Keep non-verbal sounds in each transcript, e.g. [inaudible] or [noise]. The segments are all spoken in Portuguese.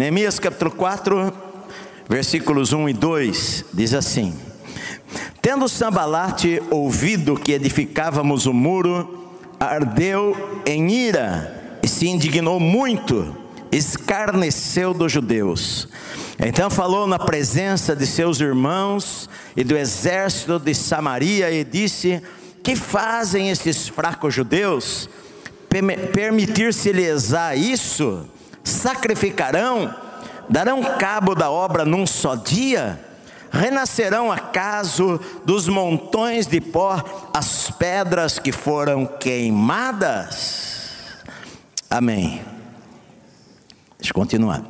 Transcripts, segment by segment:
Neemias capítulo 4, versículos 1 e 2, diz assim: Tendo Sambalate ouvido que edificávamos o muro, ardeu em ira e se indignou muito, escarneceu dos judeus. Então falou na presença de seus irmãos e do exército de Samaria e disse: Que fazem estes fracos judeus? Permitir-se-lhes a isso? Sacrificarão? Darão cabo da obra num só dia? Renascerão acaso dos montões de pó as pedras que foram queimadas? Amém. Deixa eu continuar.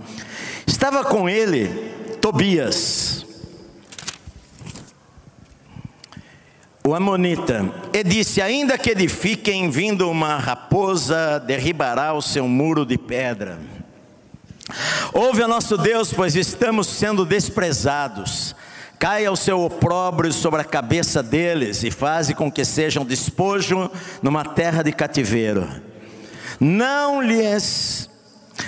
Estava com ele Tobias, o Amonita, e disse: Ainda que edifiquem vindo uma raposa, derribará o seu muro de pedra. Ouve a nosso Deus, pois estamos sendo desprezados. Caia o seu opróbrio sobre a cabeça deles e faze com que sejam despojo numa terra de cativeiro. Não lhes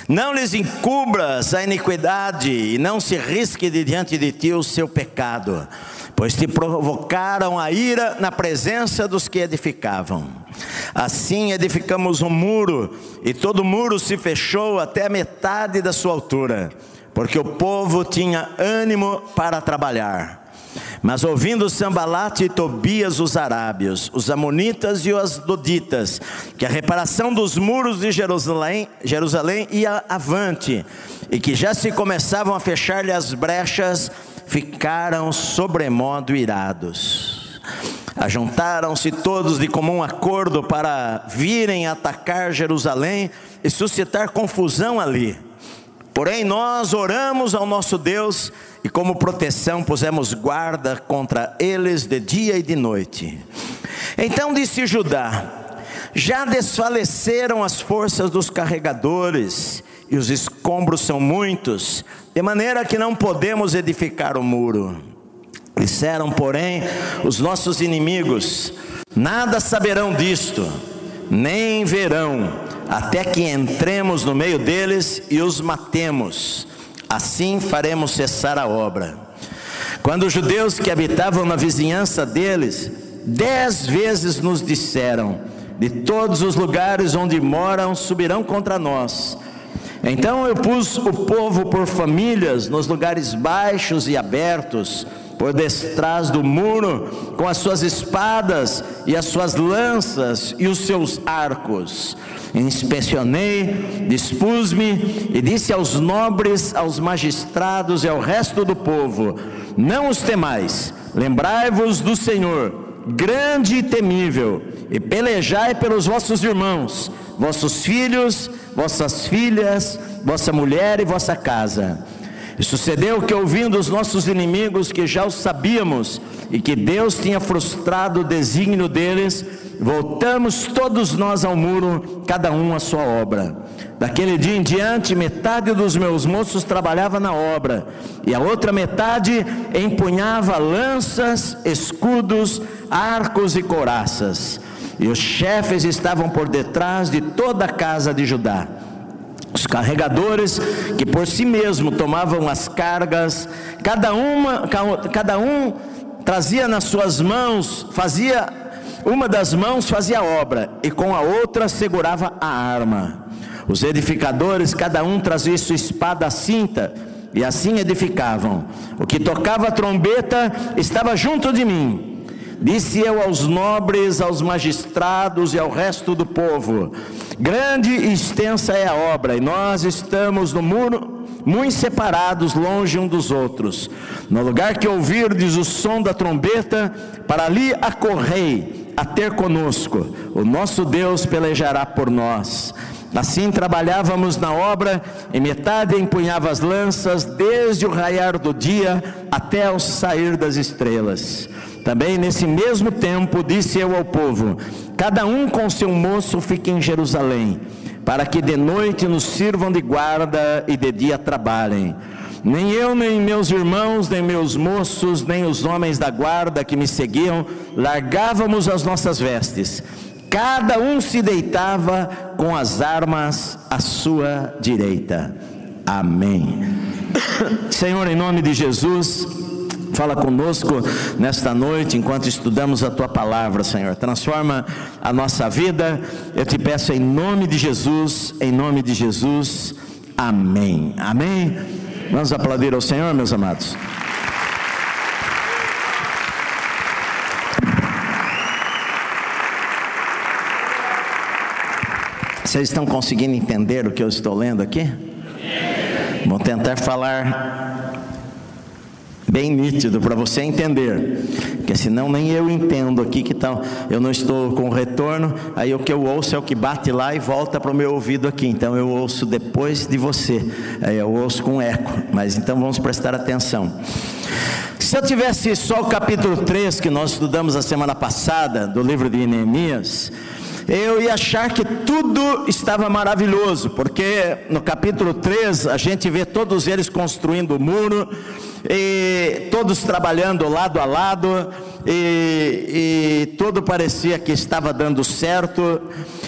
não lhes encubras a iniquidade e não se risque de diante de ti o seu pecado, pois te provocaram a ira na presença dos que edificavam. Assim edificamos um muro, e todo o muro se fechou até a metade da sua altura, porque o povo tinha ânimo para trabalhar. Mas ouvindo Sambalate e Tobias os arábios, os amonitas e os doditas, que a reparação dos muros de Jerusalém, Jerusalém ia avante, e que já se começavam a fechar-lhe as brechas, ficaram sobremodo irados. Ajuntaram-se todos de comum acordo para virem atacar Jerusalém e suscitar confusão ali. Porém, nós oramos ao nosso Deus e, como proteção, pusemos guarda contra eles de dia e de noite. Então disse Judá: Já desfaleceram as forças dos carregadores, e os escombros são muitos, de maneira que não podemos edificar o muro. Disseram, porém, os nossos inimigos: Nada saberão disto, nem verão até que entremos no meio deles e os matemos. Assim faremos cessar a obra. Quando os judeus que habitavam na vizinhança deles, dez vezes nos disseram: De todos os lugares onde moram subirão contra nós. Então eu pus o povo por famílias nos lugares baixos e abertos, por detrás do muro, com as suas espadas e as suas lanças e os seus arcos. Inspecionei, dispus-me e disse aos nobres, aos magistrados e ao resto do povo: Não os temais, lembrai-vos do Senhor, grande e temível, e pelejai pelos vossos irmãos, vossos filhos, vossas filhas, vossa mulher e vossa casa. E sucedeu que, ouvindo os nossos inimigos, que já o sabíamos, e que Deus tinha frustrado o desígnio deles, voltamos todos nós ao muro, cada um a sua obra. Daquele dia em diante, metade dos meus moços trabalhava na obra, e a outra metade empunhava lanças, escudos, arcos e coraças. E os chefes estavam por detrás de toda a casa de Judá. Os carregadores que por si mesmo tomavam as cargas, cada uma, cada um trazia nas suas mãos, fazia uma das mãos fazia obra e com a outra segurava a arma. Os edificadores, cada um trazia sua espada à cinta, e assim edificavam. O que tocava a trombeta estava junto de mim. Disse eu aos nobres, aos magistrados e ao resto do povo: Grande e extensa é a obra, e nós estamos no muro, muito separados, longe um dos outros. No lugar que ouvirdes o som da trombeta, para ali acorrei a ter conosco. O nosso Deus pelejará por nós. Assim trabalhávamos na obra, e metade empunhava as lanças, desde o raiar do dia até o sair das estrelas. Também nesse mesmo tempo disse eu ao povo: Cada um com seu moço fique em Jerusalém, para que de noite nos sirvam de guarda e de dia trabalhem nem eu, nem meus irmãos, nem meus moços, nem os homens da guarda que me seguiam, largávamos as nossas vestes. Cada um se deitava com as armas à sua direita. Amém. [coughs] Senhor, em nome de Jesus, Fala conosco nesta noite, enquanto estudamos a tua palavra, Senhor. Transforma a nossa vida. Eu te peço em nome de Jesus, em nome de Jesus. Amém. Amém. Vamos aplaudir ao Senhor, meus amados. Vocês estão conseguindo entender o que eu estou lendo aqui? Vou tentar falar bem nítido para você entender, porque senão nem eu entendo aqui que tá, eu não estou com retorno, aí o que eu ouço é o que bate lá e volta para o meu ouvido aqui, então eu ouço depois de você, aí eu ouço com eco, mas então vamos prestar atenção. Se eu tivesse só o capítulo 3 que nós estudamos a semana passada do livro de Neemias, eu ia achar que tudo estava maravilhoso, porque no capítulo 3 a gente vê todos eles construindo o muro, e todos trabalhando lado a lado, e, e tudo parecia que estava dando certo.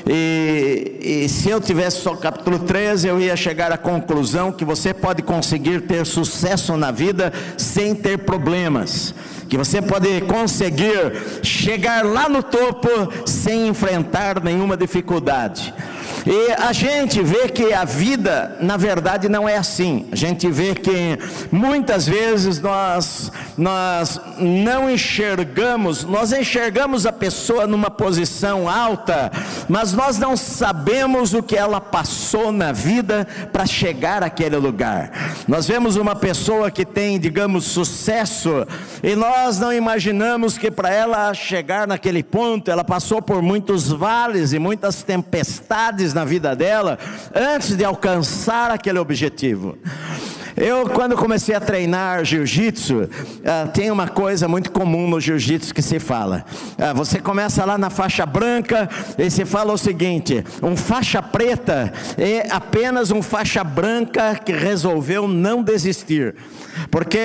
E, e se eu tivesse só o capítulo 13, eu ia chegar à conclusão que você pode conseguir ter sucesso na vida sem ter problemas que você pode conseguir chegar lá no topo sem enfrentar nenhuma dificuldade. E a gente vê que a vida, na verdade, não é assim. A gente vê que muitas vezes nós, nós não enxergamos, nós enxergamos a pessoa numa posição alta, mas nós não sabemos o que ela passou na vida para chegar àquele lugar. Nós vemos uma pessoa que tem, digamos, sucesso, e nós não imaginamos que para ela chegar naquele ponto, ela passou por muitos vales e muitas tempestades na vida dela antes de alcançar aquele objetivo. Eu, quando comecei a treinar jiu-jitsu, uh, tem uma coisa muito comum no jiu-jitsu que se fala. Uh, você começa lá na faixa branca e se fala o seguinte: um faixa preta é apenas um faixa branca que resolveu não desistir. Porque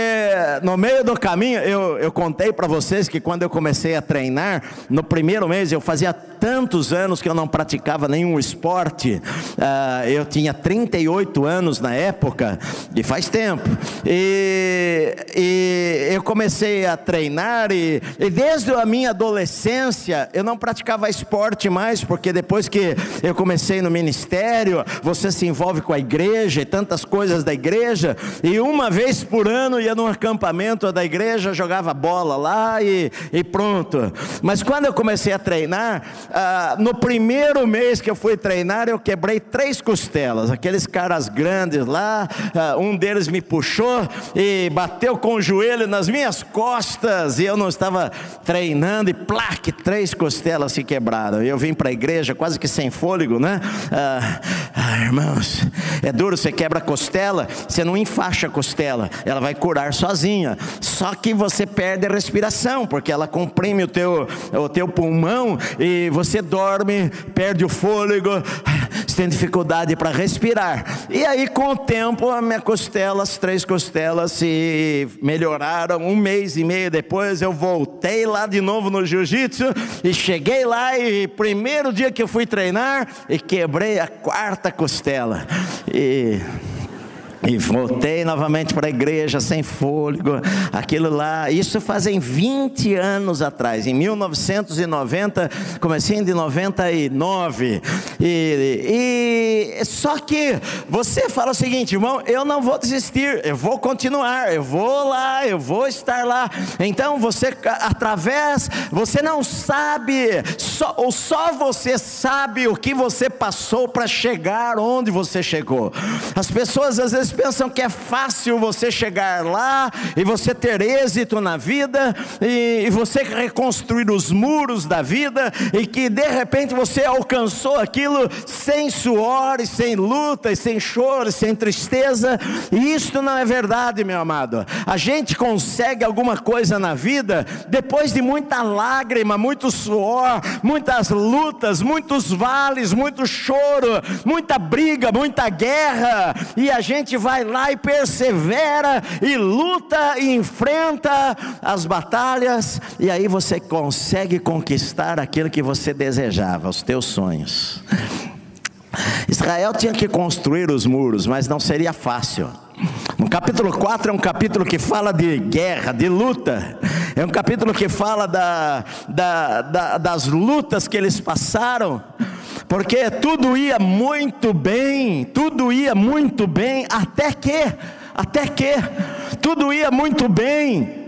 no meio do caminho, eu, eu contei para vocês que quando eu comecei a treinar, no primeiro mês, eu fazia tantos anos que eu não praticava nenhum esporte, uh, eu tinha 38 anos na época, e faz tempo, e, e eu comecei a treinar, e, e desde a minha adolescência, eu não praticava esporte mais, porque depois que eu comecei no ministério, você se envolve com a igreja e tantas coisas da igreja, e uma vez por por ano ia num acampamento da igreja, jogava bola lá e, e pronto. Mas quando eu comecei a treinar, ah, no primeiro mês que eu fui treinar, eu quebrei três costelas. Aqueles caras grandes lá, ah, um deles me puxou e bateu com o joelho nas minhas costas e eu não estava treinando e plaque, três costelas se quebraram. Eu vim para a igreja quase que sem fôlego, né? Ah, ah, irmãos, é duro, você quebra a costela, você não enfaixa a costela, ela vai curar sozinha. Só que você perde a respiração, porque ela comprime o teu, o teu pulmão e você dorme, perde o fôlego, você tem dificuldade para respirar. E aí, com o tempo, a minha costela, as três costelas se melhoraram. Um mês e meio depois, eu voltei lá de novo no jiu-jitsu e cheguei lá e primeiro dia que eu fui treinar e quebrei a quarta costela. E e voltei novamente para a igreja sem fôlego, aquilo lá, isso fazem 20 anos atrás, em 1990, comecei de 99. E, e só que você fala o seguinte, irmão, eu não vou desistir, eu vou continuar, eu vou lá, eu vou estar lá. Então você através, você não sabe, só, ou só você sabe o que você passou para chegar onde você chegou. As pessoas às vezes pensam que é fácil você chegar lá e você ter êxito na vida e, e você reconstruir os muros da vida e que de repente você alcançou aquilo sem suor, e sem luta, e sem choro, e sem tristeza. E isto não é verdade, meu amado. A gente consegue alguma coisa na vida depois de muita lágrima, muito suor, muitas lutas, muitos vales, muito choro, muita briga, muita guerra, e a gente vai lá e persevera e luta e enfrenta as batalhas, e aí você consegue conquistar aquilo que você desejava, os teus sonhos. Israel tinha que construir os muros, mas não seria fácil. No capítulo 4 é um capítulo que fala de guerra, de luta. É um capítulo que fala da, da, da, das lutas que eles passaram. Porque tudo ia muito bem, tudo ia muito bem, até que, até que, tudo ia muito bem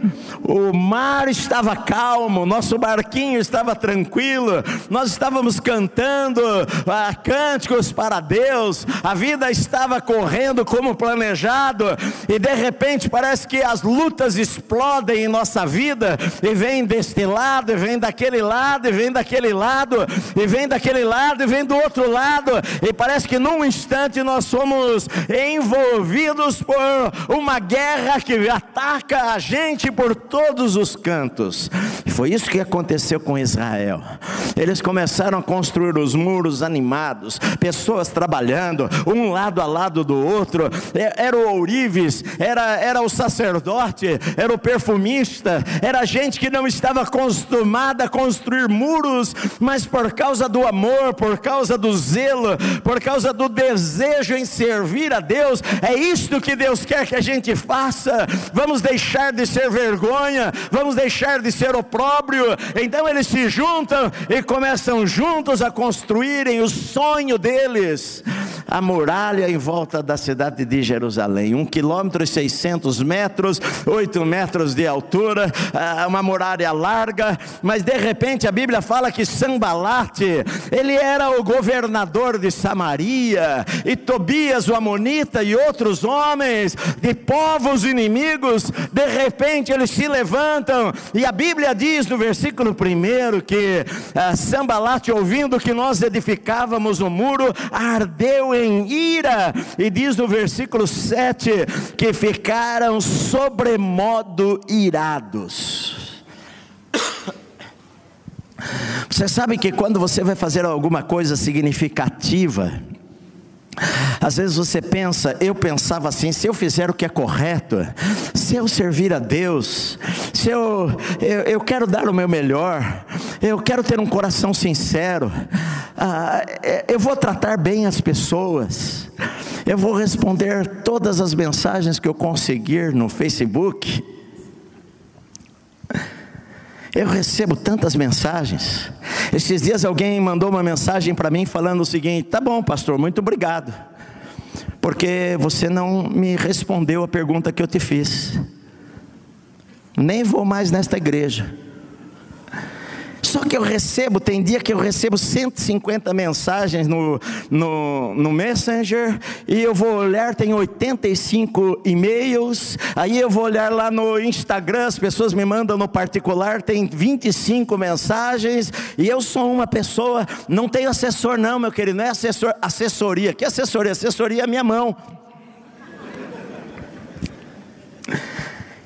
o mar estava calmo, nosso barquinho estava tranquilo, nós estávamos cantando ah, cânticos para Deus, a vida estava correndo como planejado, e de repente parece que as lutas explodem em nossa vida, e vem deste lado, e vem daquele lado, e vem daquele lado, e vem daquele lado, e vem do outro lado, e parece que num instante nós somos envolvidos por uma guerra que ataca a gente por todos os cantos. Foi isso que aconteceu com Israel. Eles começaram a construir os muros animados, pessoas trabalhando, um lado a lado do outro. É, era o ourives, era, era o sacerdote, era o perfumista, era gente que não estava acostumada a construir muros, mas por causa do amor, por causa do zelo, por causa do desejo em servir a Deus, é isto que Deus quer que a gente faça. Vamos deixar de ser vergonha, vamos deixar de ser opróbrio. Então eles se juntam e começam juntos a construírem o sonho deles, a muralha em volta da cidade de Jerusalém, um quilômetro e seiscentos metros, oito metros de altura, ah, uma muralha larga, mas de repente a Bíblia fala que Sambalate, ele era o governador de Samaria, e Tobias o Amonita e outros homens de povos inimigos, de repente eles se levantam, e a Bíblia diz no versículo 1 que ah, Sambalate, ouvindo que nós edificávamos o muro, ardeu em ira, e diz no versículo 7 que ficaram sobremodo irados. Você sabe que quando você vai fazer alguma coisa significativa, às vezes você pensa, eu pensava assim: se eu fizer o que é correto, se eu servir a Deus, se eu, eu, eu quero dar o meu melhor, eu quero ter um coração sincero, ah, é, eu vou tratar bem as pessoas, eu vou responder todas as mensagens que eu conseguir no Facebook. Eu recebo tantas mensagens. Esses dias alguém mandou uma mensagem para mim falando o seguinte: tá bom, pastor, muito obrigado, porque você não me respondeu a pergunta que eu te fiz. Nem vou mais nesta igreja. Só que eu recebo, tem dia que eu recebo 150 mensagens no, no, no Messenger, e eu vou olhar, tem 85 e-mails, aí eu vou olhar lá no Instagram, as pessoas me mandam no particular, tem 25 mensagens, e eu sou uma pessoa, não tenho assessor não, meu querido, não é assessor, assessoria, que assessoria? Assessoria é minha mão.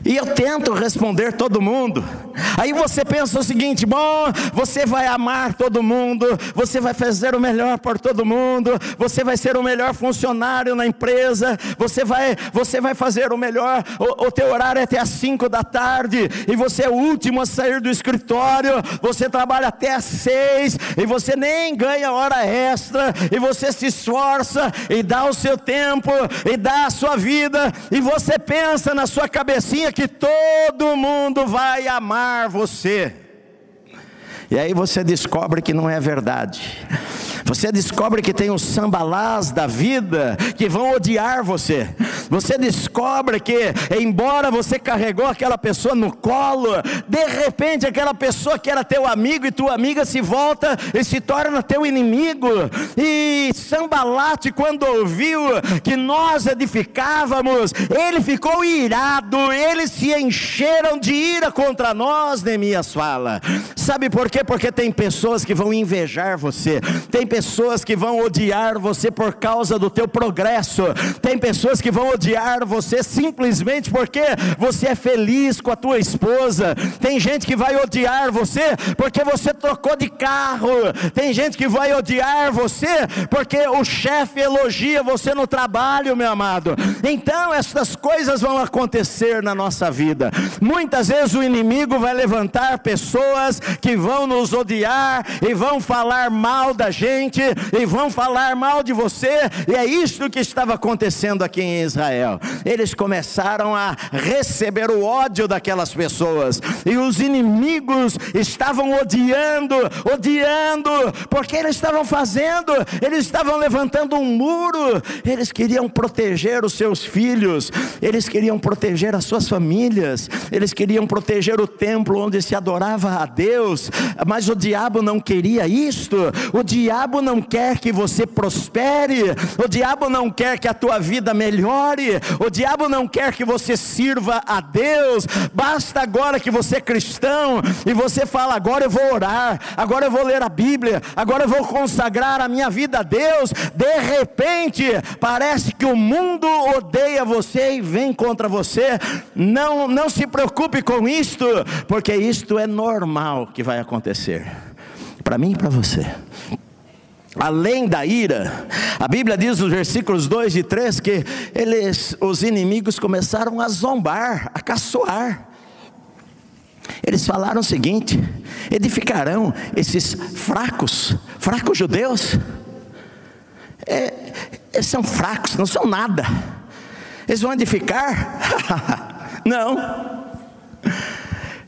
E eu tento responder todo mundo. Aí você pensa o seguinte: bom, você vai amar todo mundo, você vai fazer o melhor por todo mundo, você vai ser o melhor funcionário na empresa, você vai, você vai fazer o melhor. O, o teu horário é até às 5 da tarde e você é o último a sair do escritório. Você trabalha até às 6 e você nem ganha hora extra e você se esforça e dá o seu tempo e dá a sua vida e você pensa na sua cabecinha que todo mundo vai amar você. E aí você descobre que não é verdade. Você descobre que tem os sambalás da vida que vão odiar você. Você descobre que, embora você carregou aquela pessoa no colo, de repente aquela pessoa que era teu amigo e tua amiga se volta e se torna teu inimigo. E Sambalate, quando ouviu que nós edificávamos, ele ficou irado, eles se encheram de ira contra nós, Neemias fala. Sabe por quê? Porque tem pessoas que vão invejar você, tem pessoas que vão odiar você por causa do teu progresso. Tem pessoas que vão odiar você simplesmente porque você é feliz com a tua esposa. Tem gente que vai odiar você porque você trocou de carro. Tem gente que vai odiar você porque o chefe elogia você no trabalho, meu amado. Então essas coisas vão acontecer na nossa vida. Muitas vezes o inimigo vai levantar pessoas que vão nos odiar e vão falar mal da gente e vão falar mal de você, e é isso que estava acontecendo aqui em Israel. Eles começaram a receber o ódio daquelas pessoas, e os inimigos estavam odiando, odiando, porque eles estavam fazendo, eles estavam levantando um muro, eles queriam proteger os seus filhos, eles queriam proteger as suas famílias, eles queriam proteger o templo onde se adorava a Deus, mas o diabo não queria isto, o diabo não quer que você prospere, o diabo não quer que a tua vida melhore, o diabo não quer que você sirva a Deus, basta agora que você é cristão e você fala: agora eu vou orar, agora eu vou ler a Bíblia, agora eu vou consagrar a minha vida a Deus, de repente parece que o mundo odeia você e vem contra você, não, não se preocupe com isto, porque isto é normal que vai acontecer, para mim e para você. Além da ira, a Bíblia diz nos versículos 2 e 3 que eles, os inimigos começaram a zombar, a caçoar. Eles falaram o seguinte: edificarão esses fracos, fracos judeus, é, eles são fracos, não são nada, eles vão edificar? [laughs] não.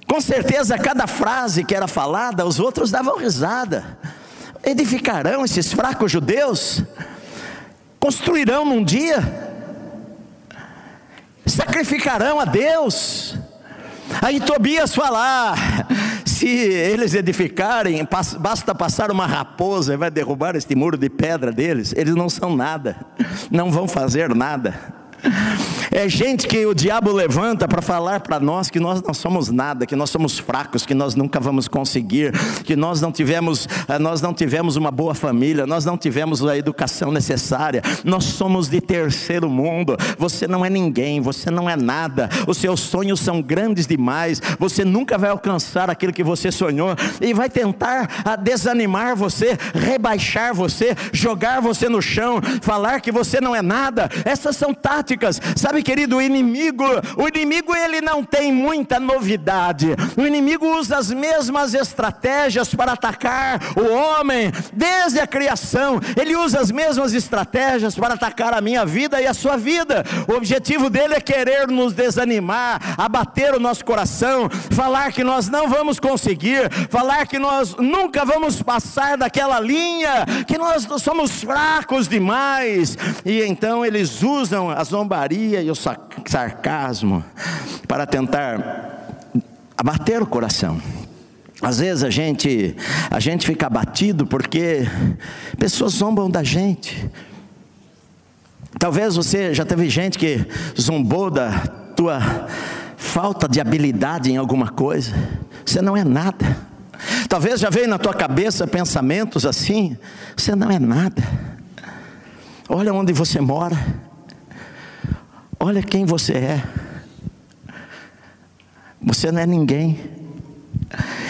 Com certeza, cada frase que era falada, os outros davam risada. Edificarão esses fracos judeus? Construirão num dia? Sacrificarão a Deus? Aí Tobias falar: se eles edificarem, basta passar uma raposa e vai derrubar este muro de pedra deles, eles não são nada, não vão fazer nada. É gente que o diabo levanta para falar para nós que nós não somos nada, que nós somos fracos, que nós nunca vamos conseguir, que nós não tivemos, eh, nós não tivemos uma boa família, nós não tivemos a educação necessária, nós somos de terceiro mundo. Você não é ninguém, você não é nada. Os seus sonhos são grandes demais. Você nunca vai alcançar aquilo que você sonhou e vai tentar a desanimar você, rebaixar você, jogar você no chão, falar que você não é nada. Essas são táticas. Sabe Sabe, querido, o inimigo, o inimigo ele não tem muita novidade. O inimigo usa as mesmas estratégias para atacar o homem desde a criação. Ele usa as mesmas estratégias para atacar a minha vida e a sua vida. O objetivo dele é querer nos desanimar, abater o nosso coração, falar que nós não vamos conseguir, falar que nós nunca vamos passar daquela linha, que nós somos fracos demais. E então eles usam a zombaria e o sarcasmo para tentar abater o coração. Às vezes a gente, a gente fica abatido porque pessoas zombam da gente. Talvez você já teve gente que zombou da tua falta de habilidade em alguma coisa. Você não é nada. Talvez já veio na tua cabeça pensamentos assim: você não é nada. Olha onde você mora. Olha quem você é. Você não é ninguém.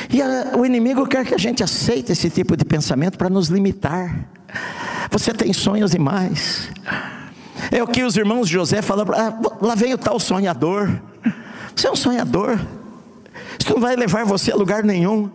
E a, o inimigo quer que a gente aceite esse tipo de pensamento para nos limitar. Você tem sonhos demais. É o que os irmãos José falaram. Ah, lá vem o tal sonhador. Você é um sonhador. Isso não vai levar você a lugar nenhum.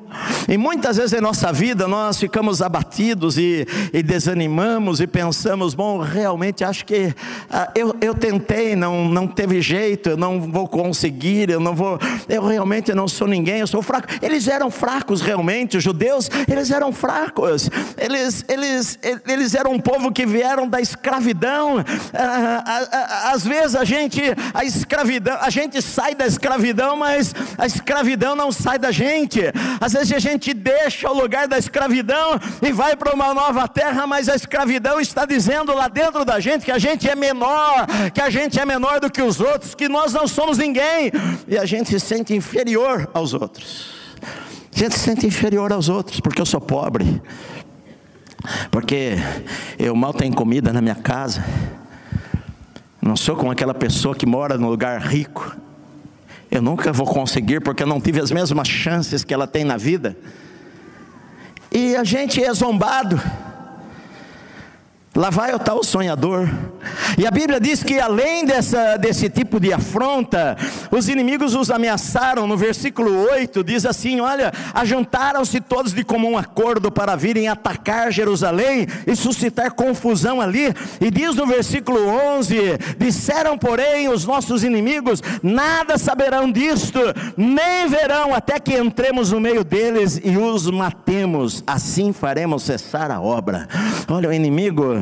E muitas vezes em nossa vida nós ficamos abatidos e, e desanimamos e pensamos: bom, realmente acho que ah, eu, eu tentei, não, não teve jeito, eu não vou conseguir, eu não vou, eu realmente não sou ninguém, eu sou fraco. Eles eram fracos realmente, os judeus, eles eram fracos, eles, eles, eles eram um povo que vieram da escravidão. Ah, ah, ah às vezes a gente, a escravidão, a gente sai da escravidão, mas a escravidão não sai da gente. Às vezes a gente gente deixa o lugar da escravidão e vai para uma nova terra, mas a escravidão está dizendo lá dentro da gente que a gente é menor, que a gente é menor do que os outros, que nós não somos ninguém, e a gente se sente inferior aos outros. A gente se sente inferior aos outros, porque eu sou pobre, porque eu mal tenho comida na minha casa, não sou como aquela pessoa que mora num lugar rico, eu nunca vou conseguir porque eu não tive as mesmas chances que ela tem na vida. E a gente é zombado. Lá vai o tal sonhador, E a Bíblia diz que além dessa, desse tipo de afronta, os inimigos os ameaçaram. No versículo 8 diz assim: Olha, ajuntaram-se todos de comum acordo para virem atacar Jerusalém e suscitar confusão ali. E diz no versículo 11: Disseram, porém, os nossos inimigos: Nada saberão disto, nem verão até que entremos no meio deles e os matemos. Assim faremos cessar a obra. Olha, o inimigo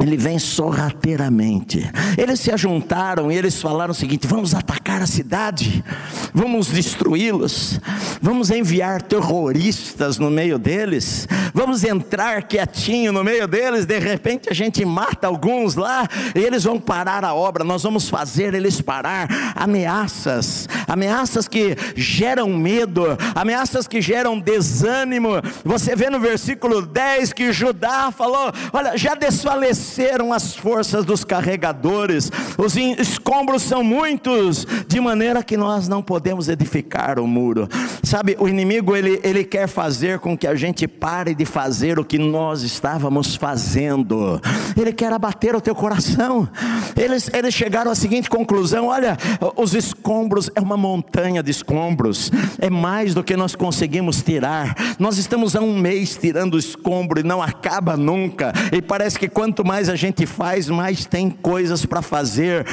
ele vem sorrateiramente. Eles se ajuntaram e eles falaram o seguinte: vamos atacar a cidade, vamos destruí-los, vamos enviar terroristas no meio deles, vamos entrar quietinho no meio deles. De repente a gente mata alguns lá e eles vão parar a obra. Nós vamos fazer eles parar. Ameaças, ameaças que geram medo, ameaças que geram desânimo. Você vê no versículo 10 que Judá falou: olha, já desfaleceu desceram as forças dos carregadores, os escombros são muitos, de maneira que nós não podemos edificar o muro. Sabe, o inimigo ele, ele quer fazer com que a gente pare de fazer o que nós estávamos fazendo, ele quer abater o teu coração. Eles, eles chegaram à seguinte conclusão: olha, os escombros é uma montanha de escombros, é mais do que nós conseguimos tirar. Nós estamos há um mês tirando escombro e não acaba nunca, e parece que quanto mais mais a gente faz, mais tem coisas para fazer.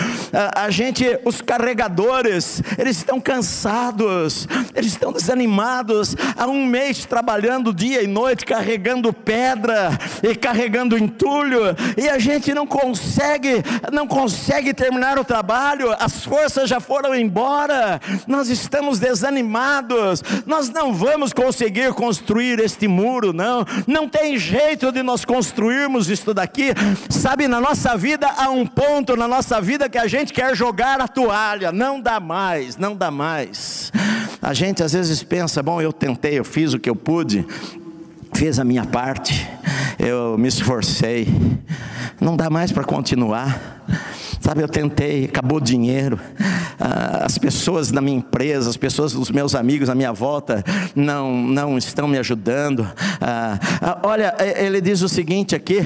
A, gente, os carregadores, eles estão cansados, eles estão desanimados. Há um mês trabalhando dia e noite, carregando pedra e carregando entulho, e a gente não consegue, não consegue terminar o trabalho. As forças já foram embora. Nós estamos desanimados. Nós não vamos conseguir construir este muro, não. Não tem jeito de nós construirmos isto daqui Sabe, na nossa vida há um ponto na nossa vida que a gente quer jogar a toalha, não dá mais, não dá mais. A gente às vezes pensa, bom, eu tentei, eu fiz o que eu pude, fiz a minha parte, eu me esforcei, não dá mais para continuar. Sabe, eu tentei, acabou o dinheiro. Ah, as pessoas da minha empresa, as pessoas dos meus amigos à minha volta não, não estão me ajudando. Ah, ah, olha, ele diz o seguinte aqui: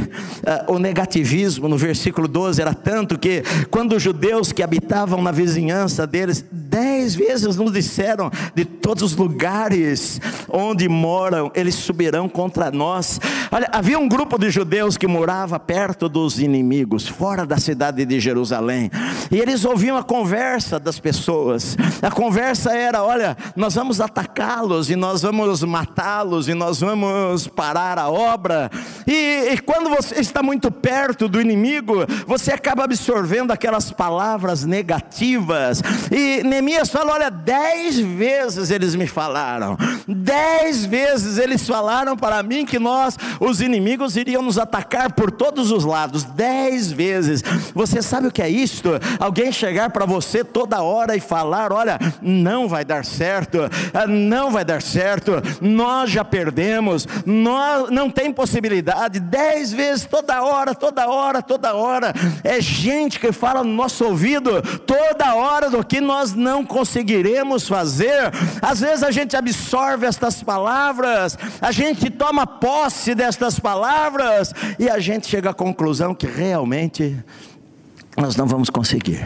o negativismo no versículo 12 era tanto que quando os judeus que habitavam na vizinhança deles, dez vezes nos disseram de todos os lugares onde moram, eles subirão contra nós. Olha, havia um grupo de judeus que morava perto dos inimigos, fora da cidade de Jerusalém. Jerusalém. E eles ouviam a conversa das pessoas. A conversa era: olha, nós vamos atacá-los e nós vamos matá-los e nós vamos parar a obra. E, e quando você está muito perto do inimigo, você acaba absorvendo aquelas palavras negativas. E Neemias fala: olha, dez vezes eles me falaram, dez vezes eles falaram para mim que nós, os inimigos, iriam nos atacar por todos os lados. Dez vezes. Você sabe o que é isto? Alguém chegar para você toda hora e falar: olha, não vai dar certo, não vai dar certo, nós já perdemos, nós, não tem possibilidade. Dez vezes toda hora, toda hora, toda hora. É gente que fala no nosso ouvido toda hora do que nós não conseguiremos fazer. Às vezes a gente absorve estas palavras, a gente toma posse destas palavras e a gente chega à conclusão que realmente nós não vamos conseguir.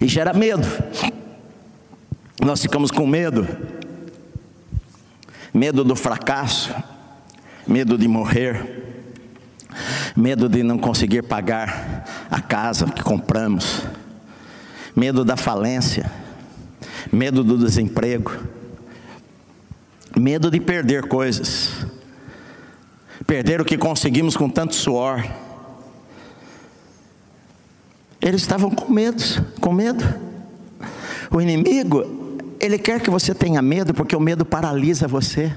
E gera medo. Nós ficamos com medo. Medo do fracasso, medo de morrer, medo de não conseguir pagar a casa que compramos, medo da falência, medo do desemprego, medo de perder coisas perder o que conseguimos com tanto suor. Eles estavam com medo, com medo. O inimigo, ele quer que você tenha medo, porque o medo paralisa você.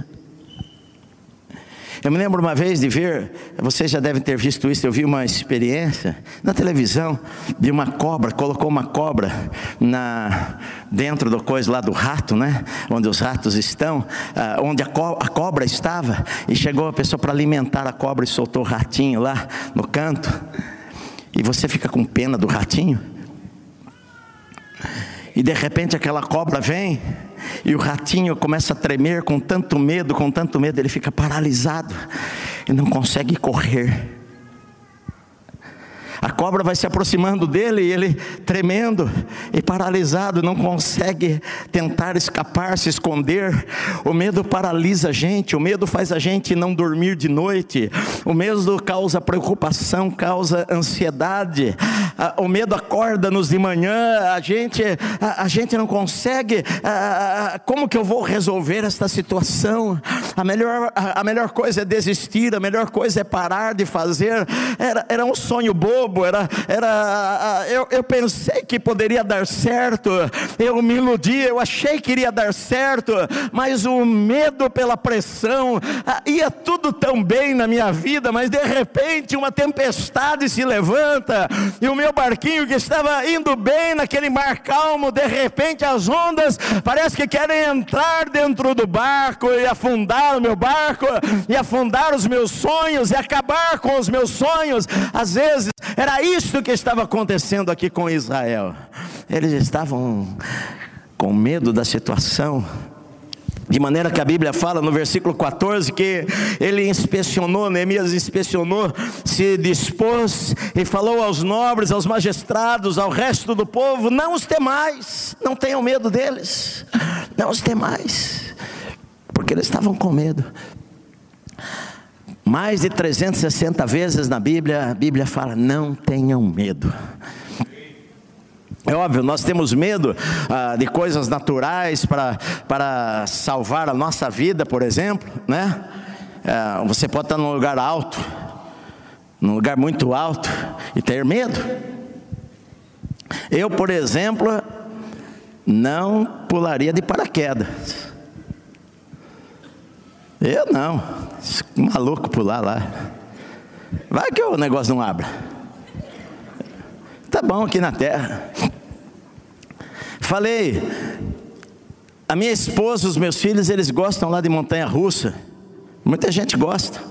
Eu me lembro uma vez de ver, vocês já devem ter visto isso, eu vi uma experiência na televisão de uma cobra, colocou uma cobra na, dentro do coisa lá do rato, né? Onde os ratos estão, ah, onde a, co, a cobra estava, e chegou a pessoa para alimentar a cobra e soltou o ratinho lá no canto. E você fica com pena do ratinho. E de repente aquela cobra vem e o ratinho começa a tremer com tanto medo, com tanto medo, ele fica paralisado. e não consegue correr. A cobra vai se aproximando dele e ele, tremendo e paralisado, não consegue tentar escapar, se esconder. O medo paralisa a gente, o medo faz a gente não dormir de noite, o medo causa preocupação, causa ansiedade. O medo acorda-nos de manhã, a gente, a, a gente não consegue. como que eu vou resolver esta situação? A melhor, a, a melhor coisa é desistir, a melhor coisa é parar de fazer. Era, era um sonho bobo bobo, era, era eu, eu pensei que poderia dar certo, eu me iludi, eu achei que iria dar certo, mas o medo pela pressão, ia tudo tão bem na minha vida, mas de repente uma tempestade se levanta, e o meu barquinho que estava indo bem naquele mar calmo, de repente as ondas parece que querem entrar dentro do barco e afundar o meu barco, e afundar os meus sonhos, e acabar com os meus sonhos. Às vezes era isso que estava acontecendo aqui com Israel. Eles estavam com medo da situação. De maneira que a Bíblia fala no versículo 14 que ele inspecionou, Neemias inspecionou, se dispôs e falou aos nobres, aos magistrados, ao resto do povo: não os temais, não tenham medo deles, não os temais, porque eles estavam com medo. Mais de 360 vezes na Bíblia, a Bíblia fala: não tenham medo. É óbvio, nós temos medo ah, de coisas naturais para, para salvar a nossa vida, por exemplo, né? Ah, você pode estar num lugar alto, num lugar muito alto, e ter medo. Eu, por exemplo, não pularia de paraquedas. Eu não. Maluco pular lá. Vai que o negócio não abra. Tá bom aqui na terra. Falei, a minha esposa, os meus filhos, eles gostam lá de montanha russa. Muita gente gosta.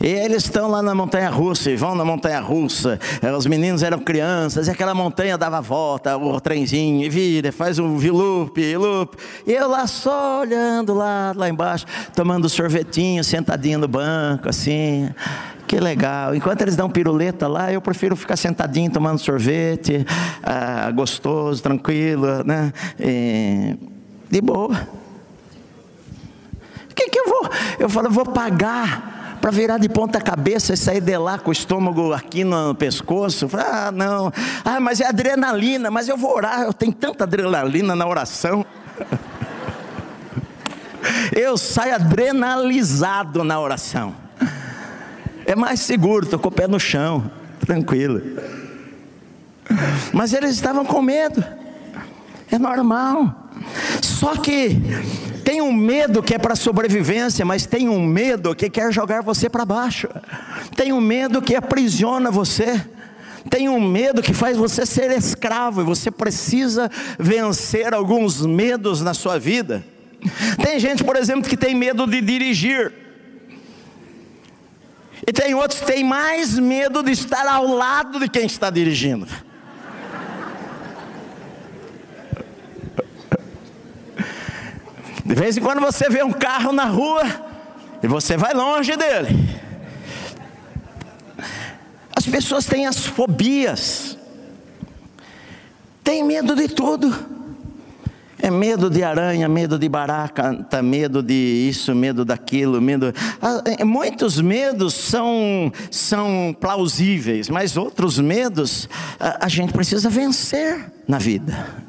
E eles estão lá na montanha russa e vão na montanha russa. Os meninos eram crianças, e aquela montanha dava volta, o trenzinho, e vira, faz um vilupe, loop. E eu lá só olhando lá, lá embaixo, tomando sorvetinho, sentadinho no banco, assim. Que legal. Enquanto eles dão piruleta lá, eu prefiro ficar sentadinho tomando sorvete, ah, gostoso, tranquilo, né? E, de boa. O que, que eu vou? Eu falo, eu vou pagar para virar de ponta cabeça e sair de lá com o estômago aqui no pescoço. Ah, não. Ah, mas é adrenalina, mas eu vou orar, eu tenho tanta adrenalina na oração. [laughs] Eu saio adrenalizado na oração. É mais seguro, estou com o pé no chão, tranquilo. Mas eles estavam com medo. É normal. Só que um medo que é para sobrevivência, mas tem um medo que quer jogar você para baixo. Tem um medo que aprisiona você. Tem um medo que faz você ser escravo e você precisa vencer alguns medos na sua vida. Tem gente, por exemplo, que tem medo de dirigir. E tem outros que têm mais medo de estar ao lado de quem está dirigindo. De vez em quando você vê um carro na rua e você vai longe dele. As pessoas têm as fobias, têm medo de tudo. É medo de aranha, medo de barata, medo de isso, medo daquilo, medo. Ah, é, muitos medos são, são plausíveis, mas outros medos a, a gente precisa vencer na vida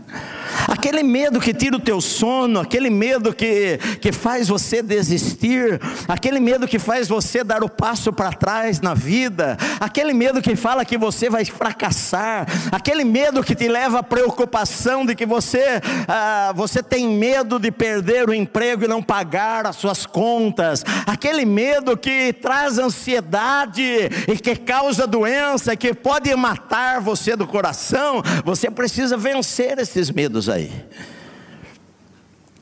aquele medo que tira o teu sono, aquele medo que, que faz você desistir, aquele medo que faz você dar o passo para trás na vida, aquele medo que fala que você vai fracassar, aquele medo que te leva à preocupação de que você, ah, você tem medo de perder o emprego e não pagar as suas contas, aquele medo que traz ansiedade e que causa doença, que pode matar você do coração, você precisa vencer esses medos aí.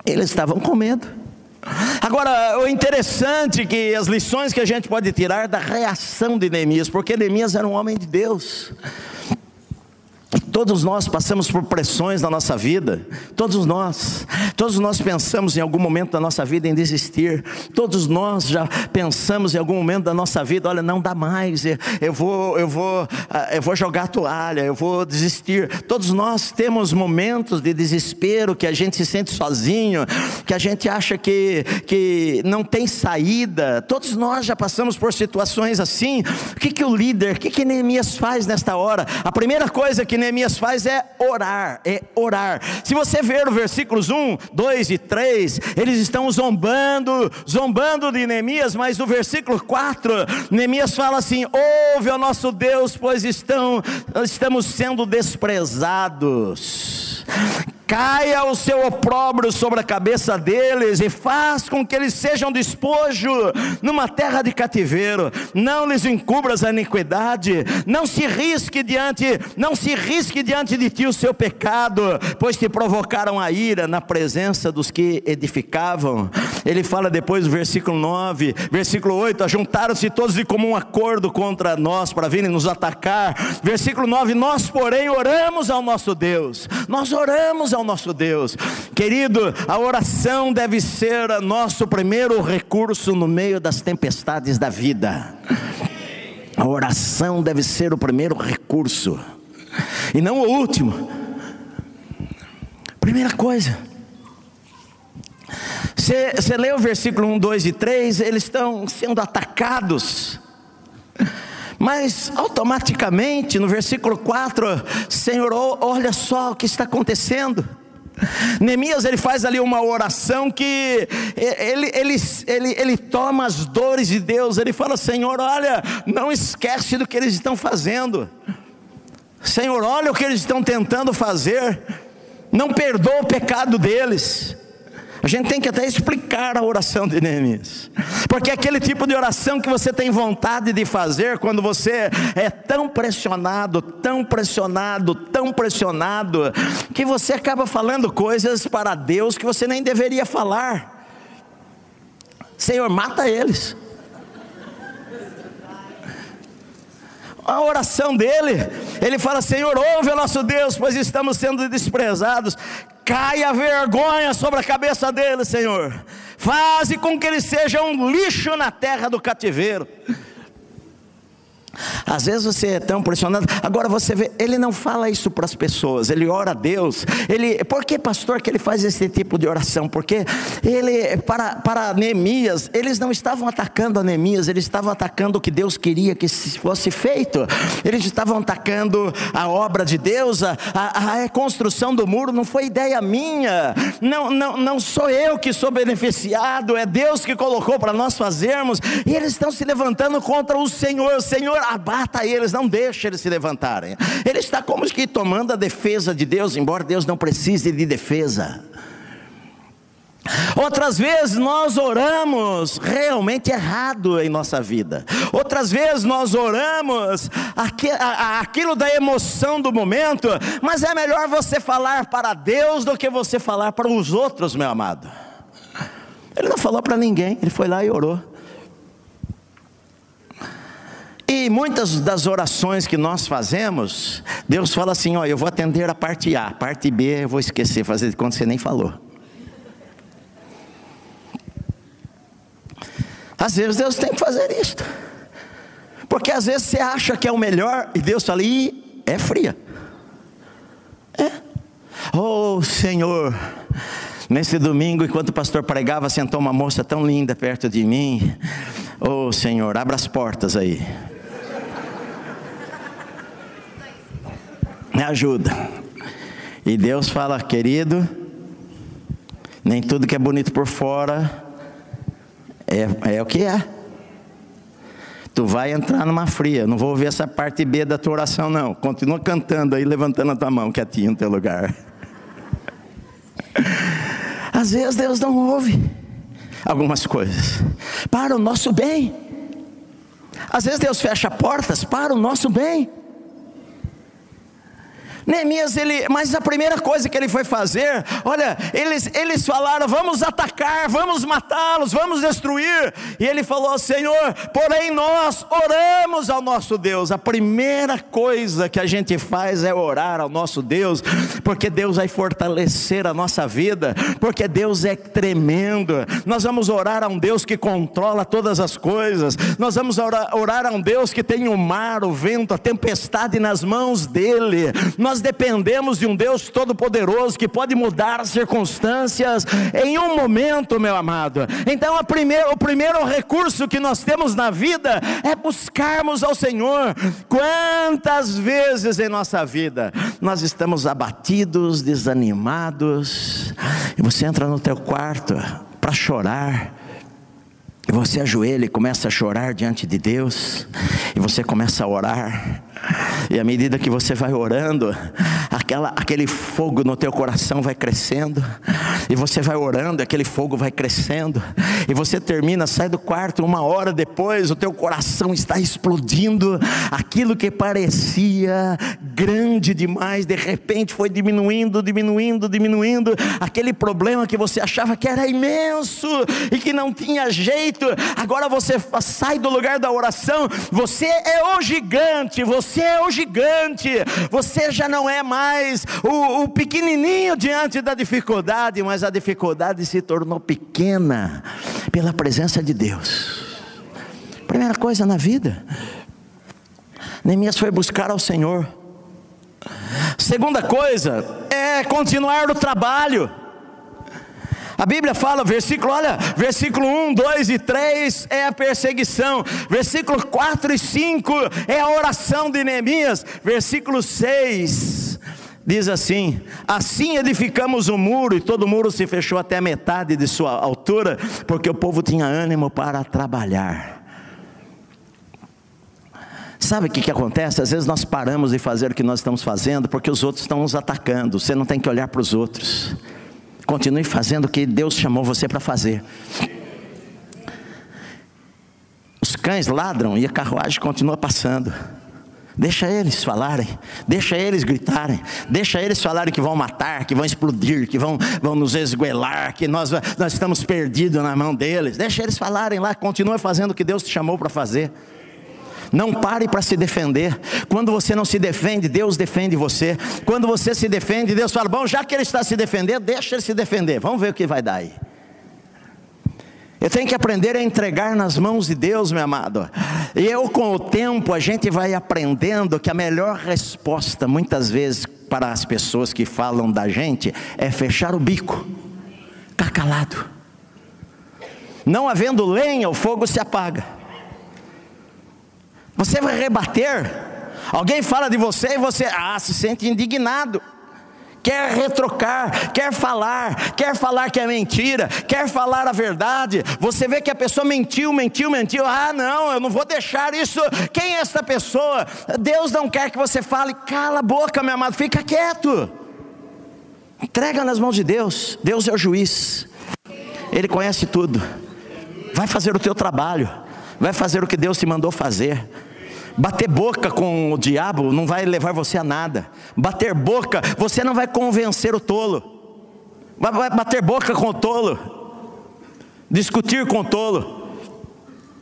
Eles estavam com medo. Agora, o interessante é que as lições que a gente pode tirar da reação de Neemias, porque Neemias era um homem de Deus. Todos nós passamos por pressões na nossa vida, todos nós, todos nós pensamos em algum momento da nossa vida em desistir, todos nós já pensamos em algum momento da nossa vida, olha, não dá mais, eu vou, eu vou, ah, eu vou jogar a toalha, eu vou desistir. Todos nós temos momentos de desespero que a gente se sente sozinho, que a gente acha que, que não tem saída. Todos nós já passamos por situações assim. O que, que o líder, o que, que Neemias faz nesta hora? A primeira coisa que Neemias faz é orar, é orar. Se você ver o versículos 1, 2 e 3, eles estão zombando, zombando de Neemias, mas no versículo 4, Neemias fala assim: ouve ao nosso Deus, pois estão, estamos sendo desprezados caia o seu opróbrio sobre a cabeça deles e faz com que eles sejam despojo numa terra de cativeiro. Não lhes encubras a iniquidade, não se risque diante, não se risque diante de ti o seu pecado, pois te provocaram a ira na presença dos que edificavam. Ele fala depois do versículo 9, versículo 8, ajuntaram-se todos de comum acordo contra nós para virem nos atacar. Versículo 9, nós porém oramos ao nosso Deus. Nós oramos ao nosso Deus. Querido, a oração deve ser nosso primeiro recurso no meio das tempestades da vida. A oração deve ser o primeiro recurso, e não o último. Primeira coisa, você, lê o versículo 1, 2 e 3, eles estão sendo atacados. Mas automaticamente no versículo 4, Senhor, olha só o que está acontecendo. Neemias ele faz ali uma oração que ele, ele, ele, ele toma as dores de Deus, ele fala: Senhor, olha, não esquece do que eles estão fazendo, Senhor, olha o que eles estão tentando fazer, não perdoa o pecado deles. A gente tem que até explicar a oração de Neemias, porque é aquele tipo de oração que você tem vontade de fazer quando você é tão pressionado, tão pressionado, tão pressionado, que você acaba falando coisas para Deus que você nem deveria falar. Senhor, mata eles. A oração dele, ele fala: Senhor, ouve o nosso Deus, pois estamos sendo desprezados. Caia vergonha sobre a cabeça dele, Senhor. Faze com que ele seja um lixo na terra do cativeiro. Às vezes você é tão pressionado. Agora você vê, ele não fala isso para as pessoas, ele ora a Deus. Ele, por que, pastor, que ele faz esse tipo de oração? Porque ele, para, para Neemias, eles não estavam atacando a Neemias, eles estavam atacando o que Deus queria que fosse feito. Eles estavam atacando a obra de Deus, a, a, reconstrução do muro não foi ideia minha, não, não, não sou eu que sou beneficiado, é Deus que colocou para nós fazermos. E eles estão se levantando contra o Senhor, Senhor abata eles, não deixe eles se levantarem. Ele está como que tomando a defesa de Deus, embora Deus não precise de defesa. Outras vezes nós oramos realmente errado em nossa vida. Outras vezes nós oramos aquilo da emoção do momento, mas é melhor você falar para Deus do que você falar para os outros, meu amado. Ele não falou para ninguém, ele foi lá e orou. E muitas das orações que nós fazemos, Deus fala assim: ó, eu vou atender a parte A, a parte B eu vou esquecer, fazer de conta que você nem falou. Às vezes Deus tem que fazer isto, porque às vezes você acha que é o melhor e Deus fala, e é fria. É. Oh Senhor, nesse domingo, enquanto o pastor pregava, sentou uma moça tão linda perto de mim. Oh Senhor, abra as portas aí. Me ajuda. E Deus fala, querido, nem tudo que é bonito por fora é, é o que é. Tu vai entrar numa fria, não vou ouvir essa parte B da tua oração, não. Continua cantando aí, levantando a tua mão, quietinho no teu lugar. [laughs] Às vezes Deus não ouve algumas coisas, para o nosso bem. Às vezes Deus fecha portas para o nosso bem. Neemias, ele, mas a primeira coisa que ele foi fazer, olha, eles, eles falaram: vamos atacar, vamos matá-los, vamos destruir. E ele falou: Senhor, porém nós oramos ao nosso Deus. A primeira coisa que a gente faz é orar ao nosso Deus, porque Deus vai fortalecer a nossa vida, porque Deus é tremendo. Nós vamos orar a um Deus que controla todas as coisas, nós vamos orar, orar a um Deus que tem o mar, o vento, a tempestade nas mãos dEle. Nós nós dependemos de um Deus todo-poderoso que pode mudar as circunstâncias em um momento, meu amado. Então, primeiro, o primeiro recurso que nós temos na vida é buscarmos ao Senhor. Quantas vezes em nossa vida nós estamos abatidos, desanimados, e você entra no teu quarto para chorar, e você ajoelha e começa a chorar diante de Deus, e você começa a orar, e à medida que você vai orando, aquela, aquele fogo no teu coração vai crescendo, e você vai orando, aquele fogo vai crescendo, e você termina, sai do quarto, uma hora depois, o teu coração está explodindo, aquilo que parecia grande demais, de repente foi diminuindo, diminuindo, diminuindo, aquele problema que você achava que era imenso e que não tinha jeito, agora você sai do lugar da oração, você é o gigante, você você é o gigante, você já não é mais o, o pequenininho diante da dificuldade, mas a dificuldade se tornou pequena pela presença de Deus. Primeira coisa na vida, Neemias foi buscar ao Senhor. Segunda coisa é continuar no trabalho. A Bíblia fala, versículo, olha, versículo 1, 2 e 3 é a perseguição, versículo 4 e 5 é a oração de Neemias, versículo 6 diz assim: Assim edificamos o muro, e todo o muro se fechou até a metade de sua altura, porque o povo tinha ânimo para trabalhar. Sabe o que, que acontece? Às vezes nós paramos de fazer o que nós estamos fazendo porque os outros estão nos atacando. Você não tem que olhar para os outros. Continue fazendo o que Deus chamou você para fazer. Os cães ladram e a carruagem continua passando. Deixa eles falarem, deixa eles gritarem, deixa eles falarem que vão matar, que vão explodir, que vão, vão nos esguelar, que nós, nós estamos perdidos na mão deles. Deixa eles falarem lá, continua fazendo o que Deus te chamou para fazer. Não pare para se defender. Quando você não se defende, Deus defende você. Quando você se defende, Deus fala: Bom, já que ele está se defendendo, deixa ele se defender. Vamos ver o que vai dar aí. Eu tenho que aprender a entregar nas mãos de Deus, meu amado. E eu, com o tempo, a gente vai aprendendo que a melhor resposta, muitas vezes, para as pessoas que falam da gente, é fechar o bico, ficar calado. Não havendo lenha, o fogo se apaga. Você vai rebater. Alguém fala de você e você ah, se sente indignado. Quer retrocar, quer falar, quer falar que é mentira, quer falar a verdade. Você vê que a pessoa mentiu, mentiu, mentiu. Ah, não, eu não vou deixar isso. Quem é essa pessoa? Deus não quer que você fale. Cala a boca, meu amado, fica quieto. Entrega nas mãos de Deus. Deus é o juiz. Ele conhece tudo. Vai fazer o teu trabalho. Vai fazer o que Deus te mandou fazer. Bater boca com o diabo não vai levar você a nada. Bater boca, você não vai convencer o tolo. Vai bater boca com o tolo. Discutir com o tolo.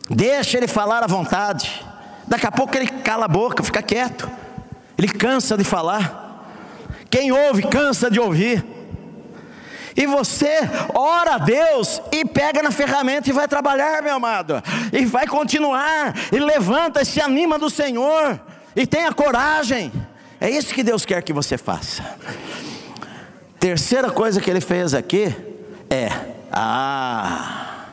Deixa ele falar à vontade. Daqui a pouco ele cala a boca, fica quieto. Ele cansa de falar. Quem ouve, cansa de ouvir. E você ora a Deus e pega na ferramenta e vai trabalhar, meu amado. E vai continuar. E levanta e se anima do Senhor. E tenha coragem. É isso que Deus quer que você faça. Terceira coisa que ele fez aqui é: ah.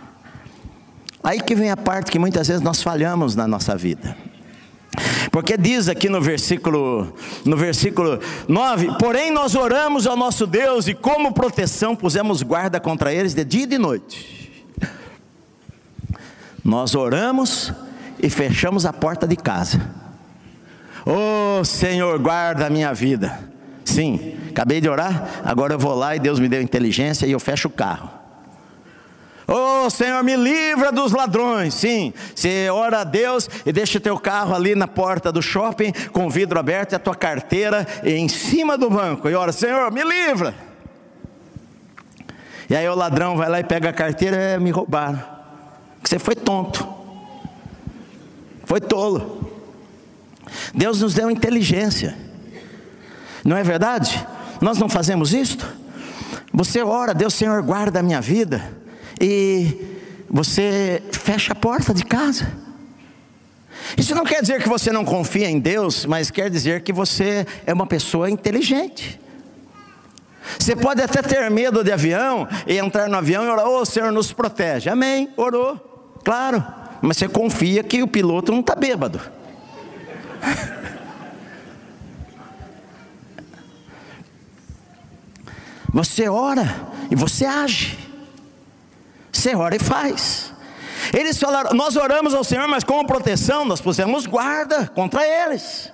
Aí que vem a parte que muitas vezes nós falhamos na nossa vida. Porque diz aqui no versículo, no versículo 9: Porém, nós oramos ao nosso Deus e, como proteção, pusemos guarda contra eles de dia e de noite. Nós oramos e fechamos a porta de casa. Oh Senhor, guarda a minha vida. Sim, acabei de orar, agora eu vou lá e Deus me deu inteligência e eu fecho o carro. Oh Senhor, me livra dos ladrões. Sim, você ora a Deus e deixa o teu carro ali na porta do shopping com o vidro aberto e a tua carteira em cima do banco. E ora, Senhor, me livra. E aí o ladrão vai lá e pega a carteira e é, me roubaram. Você foi tonto. Foi tolo. Deus nos deu inteligência. Não é verdade? Nós não fazemos isto? Você ora, Deus, Senhor, guarda a minha vida e você fecha a porta de casa. Isso não quer dizer que você não confia em Deus, mas quer dizer que você é uma pessoa inteligente. Você pode até ter medo de avião e entrar no avião e orar, ô oh, Senhor, nos protege. Amém, orou, claro. Mas você confia que o piloto não está bêbado. [laughs] Você ora e você age. Você ora e faz. Eles falaram, nós oramos ao Senhor, mas com proteção, nós pusemos guarda contra eles.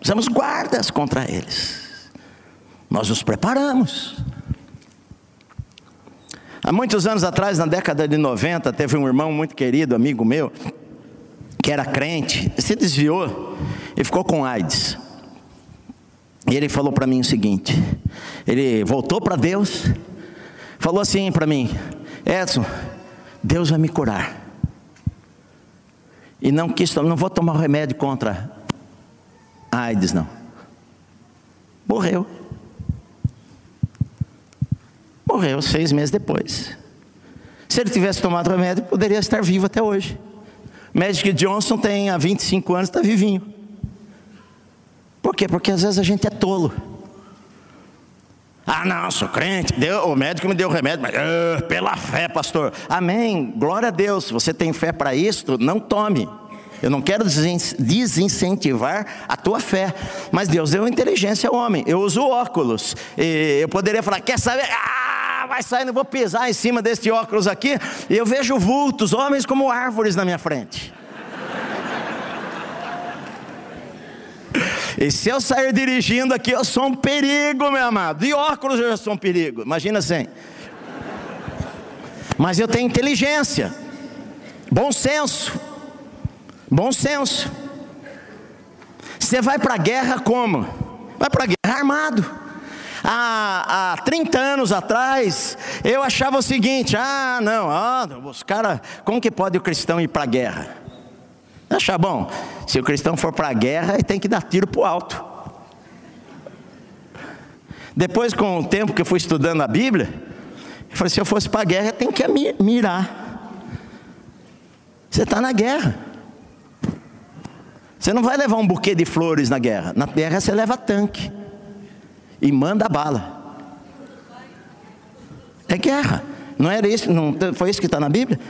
Pusemos guardas contra eles. Nós nos preparamos. Há muitos anos atrás, na década de 90, teve um irmão muito querido, amigo meu, que era crente, se desviou e ficou com AIDS. E ele falou para mim o seguinte: ele voltou para Deus, falou assim para mim: Edson, Deus vai me curar. E não quis, não vou tomar remédio contra a AIDS, não. Morreu. Morreu seis meses depois. Se ele tivesse tomado remédio, poderia estar vivo até hoje. Magic Johnson tem há 25 anos, está vivinho. Por quê? Porque às vezes a gente é tolo. Ah, não, sou crente. Deu, o médico me deu o remédio, mas uh, pela fé, pastor. Amém. Glória a Deus. Se você tem fé para isto, não tome. Eu não quero desincentivar a tua fé, mas Deus deu inteligência ao homem. Eu uso óculos. eu poderia falar: quer saber? Ah, vai sair, não vou pisar em cima deste óculos aqui. E eu vejo vultos, homens como árvores na minha frente. E se eu sair dirigindo aqui, eu sou um perigo, meu amado. De óculos eu já sou um perigo. Imagina assim. Mas eu tenho inteligência, bom senso. Bom senso. Você vai para a guerra como? Vai para a guerra armado. Há, há 30 anos atrás, eu achava o seguinte: ah, não, ah, os caras, como que pode o cristão ir para a guerra? Achar bom, se o cristão for para a guerra, ele tem que dar tiro para o alto. Depois, com o tempo que eu fui estudando a Bíblia, eu falei: se eu fosse para a guerra, tem que mirar. Você está na guerra. Você não vai levar um buquê de flores na guerra. Na guerra você leva tanque e manda bala. É guerra. Não era isso? Não foi isso que está na Bíblia?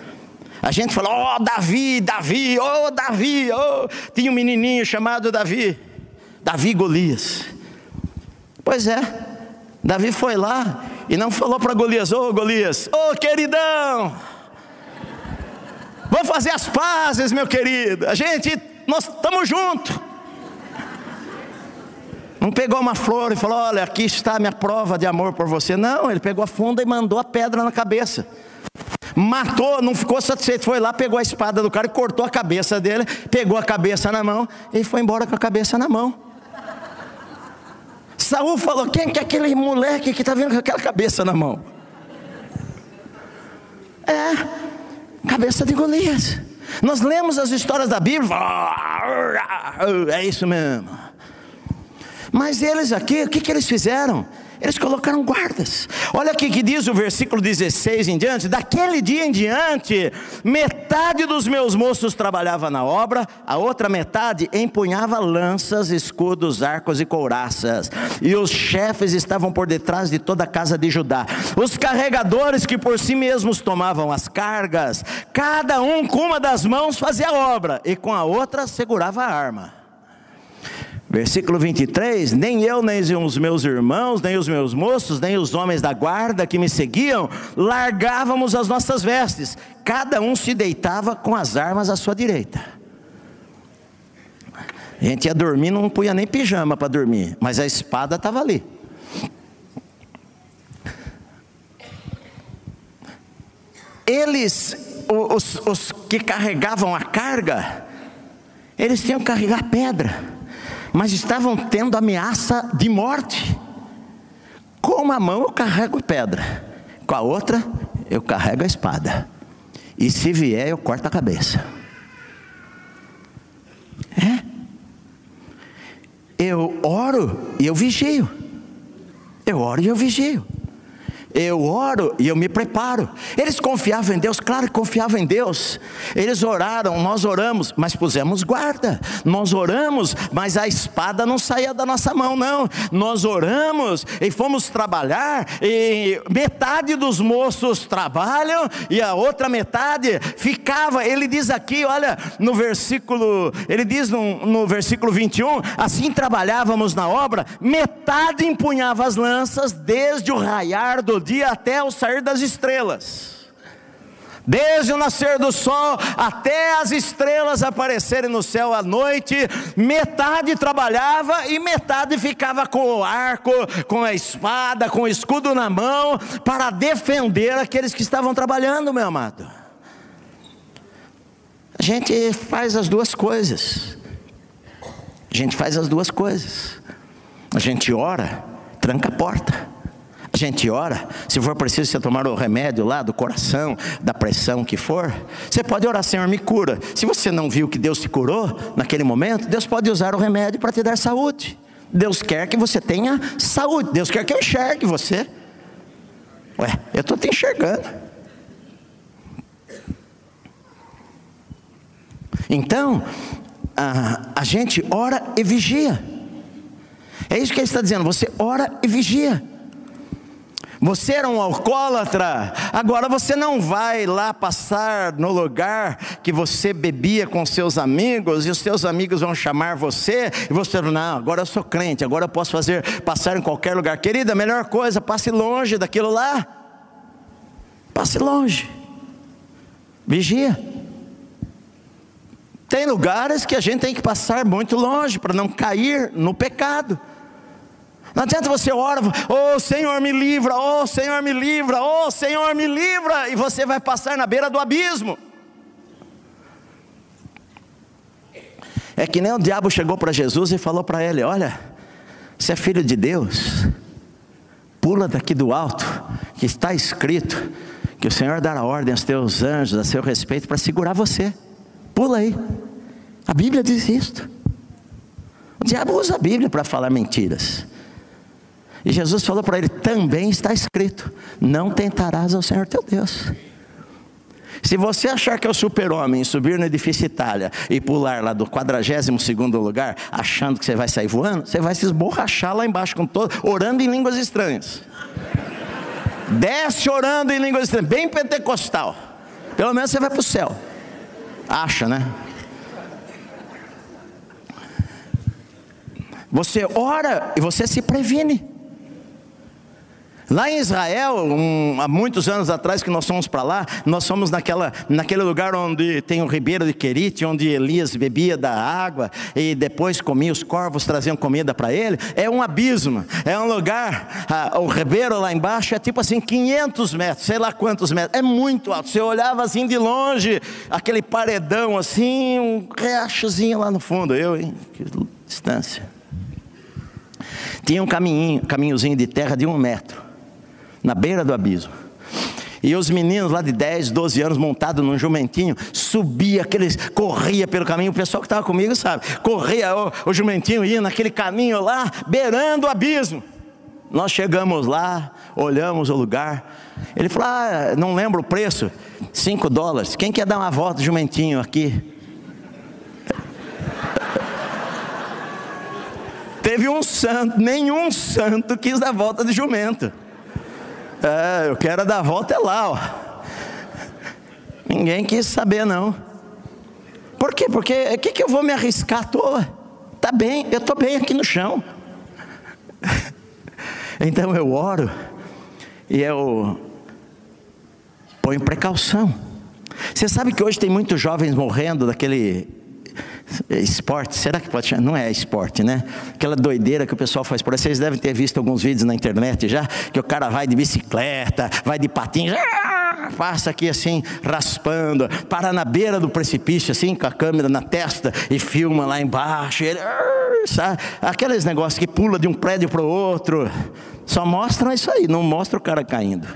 A gente fala, ó oh, Davi, Davi, ó oh, Davi, oh. tinha um menininho chamado Davi, Davi Golias. Pois é, Davi foi lá e não falou para Golias, ô oh, Golias, ô oh, queridão, vamos fazer as pazes, meu querido, a gente, nós estamos juntos. Não pegou uma flor e falou: Olha, aqui está a minha prova de amor por você. Não, ele pegou a funda e mandou a pedra na cabeça matou, não ficou satisfeito, foi lá, pegou a espada do cara e cortou a cabeça dele, pegou a cabeça na mão e foi embora com a cabeça na mão. Saul falou: quem que é aquele moleque que está vindo com aquela cabeça na mão? É, cabeça de Golias. Nós lemos as histórias da Bíblia, é isso mesmo. Mas eles aqui, o que, que eles fizeram? Eles colocaram guardas. Olha aqui que diz o versículo 16 em diante: daquele dia em diante, metade dos meus moços trabalhava na obra, a outra metade empunhava lanças, escudos, arcos e couraças. E os chefes estavam por detrás de toda a casa de Judá. Os carregadores que por si mesmos tomavam as cargas, cada um com uma das mãos fazia a obra e com a outra segurava a arma. Versículo 23: Nem eu, nem os meus irmãos, nem os meus moços, nem os homens da guarda que me seguiam, largávamos as nossas vestes, cada um se deitava com as armas à sua direita. A gente ia dormir, não punha nem pijama para dormir, mas a espada estava ali. eles, os, os que carregavam a carga, eles tinham que carregar pedra, mas estavam tendo ameaça de morte. Com uma mão eu carrego pedra, com a outra eu carrego a espada. E se vier, eu corto a cabeça. É. Eu oro e eu vigio. Eu oro e eu vigio. Eu oro e eu me preparo. Eles confiavam em Deus, claro que confiavam em Deus. Eles oraram, nós oramos, mas pusemos guarda. Nós oramos, mas a espada não saía da nossa mão, não. Nós oramos e fomos trabalhar, e metade dos moços trabalham e a outra metade ficava. Ele diz aqui, olha, no versículo, ele diz no, no versículo 21, assim trabalhávamos na obra, metade empunhava as lanças desde o raiar do dia até o sair das estrelas. Desde o nascer do sol até as estrelas aparecerem no céu à noite, metade trabalhava e metade ficava com o arco, com a espada, com o escudo na mão, para defender aqueles que estavam trabalhando, meu amado. A gente faz as duas coisas. A gente faz as duas coisas. A gente ora, tranca a porta. A gente ora, se for preciso você tomar o remédio lá do coração, da pressão que for, você pode orar, Senhor, me cura. Se você não viu que Deus te curou naquele momento, Deus pode usar o remédio para te dar saúde. Deus quer que você tenha saúde. Deus quer que eu enxergue você. Ué, eu estou te enxergando. Então, a, a gente ora e vigia. É isso que ele está dizendo. Você ora e vigia. Você era um alcoólatra, agora você não vai lá passar no lugar que você bebia com seus amigos e os seus amigos vão chamar você e você não, agora eu sou crente, agora eu posso fazer passar em qualquer lugar. Querida, melhor coisa, passe longe daquilo lá. Passe longe. Vigia. Tem lugares que a gente tem que passar muito longe para não cair no pecado. Não adianta você ora, oh Senhor me livra, oh Senhor me livra, oh Senhor me livra, e você vai passar na beira do abismo. É que nem o diabo chegou para Jesus e falou para ele: Olha, você é filho de Deus, pula daqui do alto, que está escrito que o Senhor dará ordem aos teus anjos a seu respeito para segurar você. Pula aí. A Bíblia diz isto. O diabo usa a Bíblia para falar mentiras. E Jesus falou para ele: também está escrito: não tentarás ao Senhor teu Deus. Se você achar que é o super-homem subir no edifício Itália e pular lá do 42 lugar, achando que você vai sair voando, você vai se esborrachar lá embaixo com todo, orando em línguas estranhas. Desce orando em línguas estranhas, bem pentecostal. Pelo menos você vai para o céu. Acha, né? Você ora e você se previne. Lá em Israel, um, há muitos anos atrás que nós fomos para lá, nós fomos naquela, naquele lugar onde tem o ribeiro de Querite, onde Elias bebia da água e depois comia, os corvos traziam comida para ele. É um abismo, é um lugar, o ribeiro lá embaixo é tipo assim, 500 metros, sei lá quantos metros, é muito alto. Você olhava assim de longe, aquele paredão assim, um riachozinho lá no fundo, eu, hein? Que distância. Tinha um caminho, caminhozinho de terra de um metro na beira do abismo. E os meninos lá de 10, 12 anos, montados num jumentinho, subia, aqueles, corria pelo caminho. O pessoal que estava comigo sabe, corria, o, o jumentinho ia naquele caminho lá, beirando o abismo. Nós chegamos lá, olhamos o lugar. Ele falou: ah, não lembro o preço, 5 dólares. Quem quer dar uma volta jumentinho aqui? Teve um santo, nenhum santo quis dar volta de jumento. É, eu quero dar a volta é lá, ó. Ninguém quis saber não. Por quê? Porque o que, que eu vou me arriscar à toa? Tá bem, eu estou bem aqui no chão. [laughs] Então eu oro e eu ponho precaução. Você sabe que hoje tem muitos jovens morrendo daquele Esporte, será que pode chamar? Não é esporte, né? Aquela doideira que o pessoal faz por aí. Vocês devem ter visto alguns vídeos na internet já, que o cara vai de bicicleta, vai de patins, ah, passa aqui assim, raspando, para na beira do precipício, assim, com a câmera na testa e filma lá embaixo. ele, sabe? Aqueles negócios que pula de um prédio para o outro. Só mostram isso aí, não mostra o cara caindo.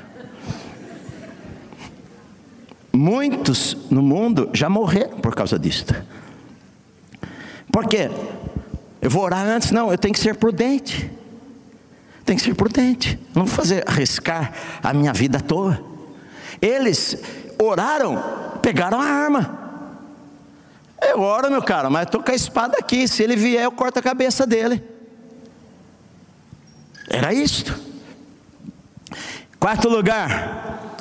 Muitos no mundo já morreram por causa disto. Por quê? Eu vou orar antes? Não, eu tenho que ser prudente. Tem que ser prudente. Não vou fazer arriscar a minha vida à toa. Eles oraram, pegaram a arma. Eu oro, meu cara, mas estou com a espada aqui. Se ele vier, eu corto a cabeça dele. Era isto. Quarto lugar.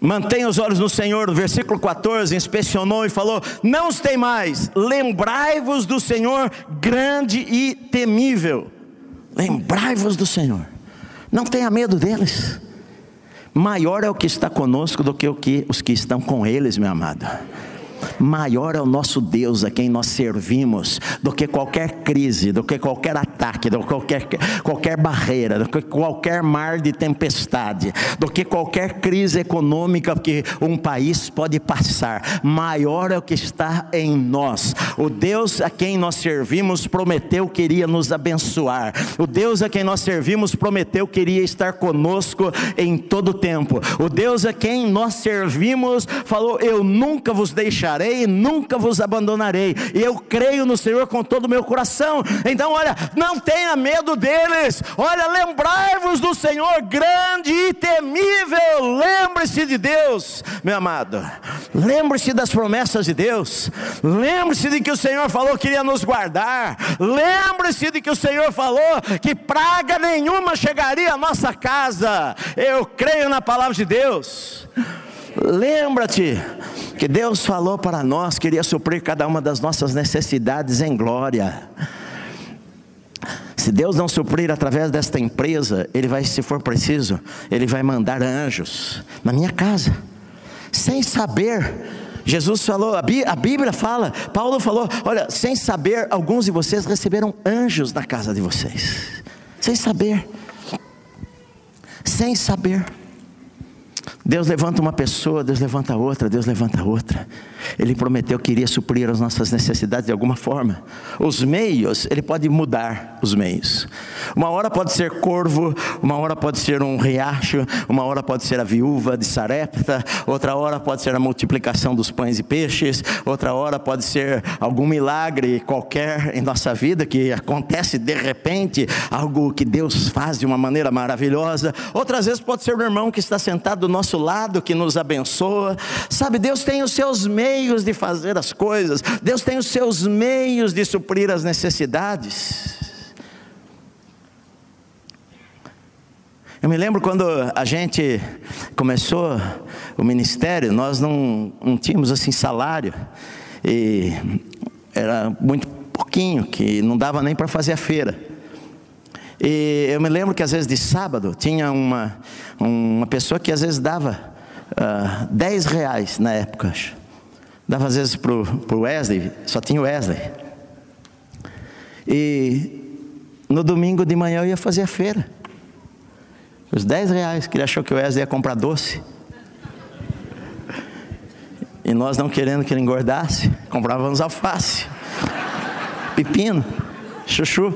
Mantenha os olhos no Senhor, versículo 14, inspecionou e falou: Não os tem mais, lembrai-vos do Senhor grande e temível. Lembrai-vos do Senhor. Não tenha medo deles. Maior é o que está conosco do que, o que os que estão com eles, meu amado. Maior é o nosso Deus a quem nós servimos do que qualquer crise, do que qualquer ataque, do que qualquer, qualquer barreira, do que qualquer mar de tempestade, do que qualquer crise econômica que um país pode passar. Maior é o que está em nós. O Deus a quem nós servimos prometeu que iria nos abençoar. O Deus a quem nós servimos prometeu que iria estar conosco em todo o tempo. O Deus a quem nós servimos falou: Eu nunca vos deixarei nunca vos abandonarei. E eu creio no Senhor com todo o meu coração. Então, olha, não tenha medo deles. Olha, lembrai-vos do Senhor grande e temível. Lembre-se de Deus, meu amado. Lembre-se das promessas de Deus. Lembre-se de que o Senhor falou que iria nos guardar. Lembre-se de que o Senhor falou que praga nenhuma chegaria à nossa casa. Eu creio na palavra de Deus. Lembra-te que Deus falou para nós, queria suprir cada uma das nossas necessidades em glória. Se Deus não suprir através desta empresa, Ele vai, se for preciso, Ele vai mandar anjos na minha casa, sem saber. Jesus falou, a Bíblia fala, Paulo falou: olha, sem saber, alguns de vocês receberam anjos na casa de vocês, sem saber, sem saber. Deus levanta uma pessoa, Deus levanta outra, Deus levanta outra. Ele prometeu que iria suprir as nossas necessidades de alguma forma. Os meios, ele pode mudar os meios. Uma hora pode ser corvo, uma hora pode ser um riacho, uma hora pode ser a viúva de Sarepta, outra hora pode ser a multiplicação dos pães e peixes, outra hora pode ser algum milagre qualquer em nossa vida que acontece de repente, algo que Deus faz de uma maneira maravilhosa. Outras vezes pode ser o irmão que está sentado do nosso lado que nos abençoa. Sabe, Deus tem os seus meios de fazer as coisas, Deus tem os seus meios de suprir as necessidades. Eu me lembro quando a gente começou o ministério, nós não, não tínhamos assim salário, e era muito pouquinho, que não dava nem para fazer a feira. E eu me lembro que às vezes de sábado tinha uma, uma pessoa que às vezes dava uh, ah, 10 reais na época. Dava às vezes para o Wesley, só tinha o Wesley. E no domingo de manhã eu ia fazer a feira. Os 10 reais, que ele achou que o Wesley ia comprar doce. E nós não querendo que ele engordasse, comprávamos alface, pepino, chuchu.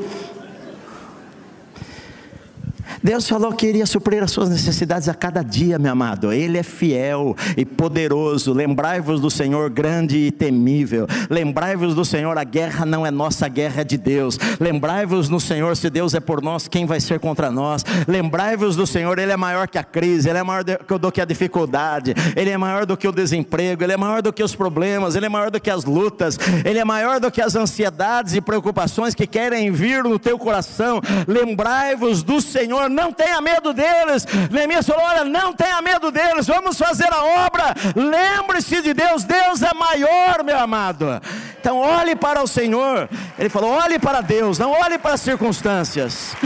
Deus falou que iria suprir as suas necessidades a cada dia, meu amado. Ele é fiel e poderoso. Lembrai-vos do Senhor grande e temível. Lembrai-vos do Senhor, a guerra não é nossa, a guerra é de Deus. Lembrai-vos no Senhor, se Deus é por nós, quem vai ser contra nós? Lembrai-vos do Senhor, Ele é maior que a crise, Ele é maior do que a dificuldade, Ele é maior do que o desemprego, Ele é maior do que os problemas, Ele é maior do que as lutas, Ele é maior do que as ansiedades e preocupações que querem vir no teu coração. Lembrai-vos do Senhor não tenha medo deles. Neemias falou: olha, não tenha medo deles, vamos fazer a obra. Lembre-se de Deus, Deus é maior, meu amado. Então olhe para o Senhor. Ele falou: olhe para Deus, não olhe para as circunstâncias,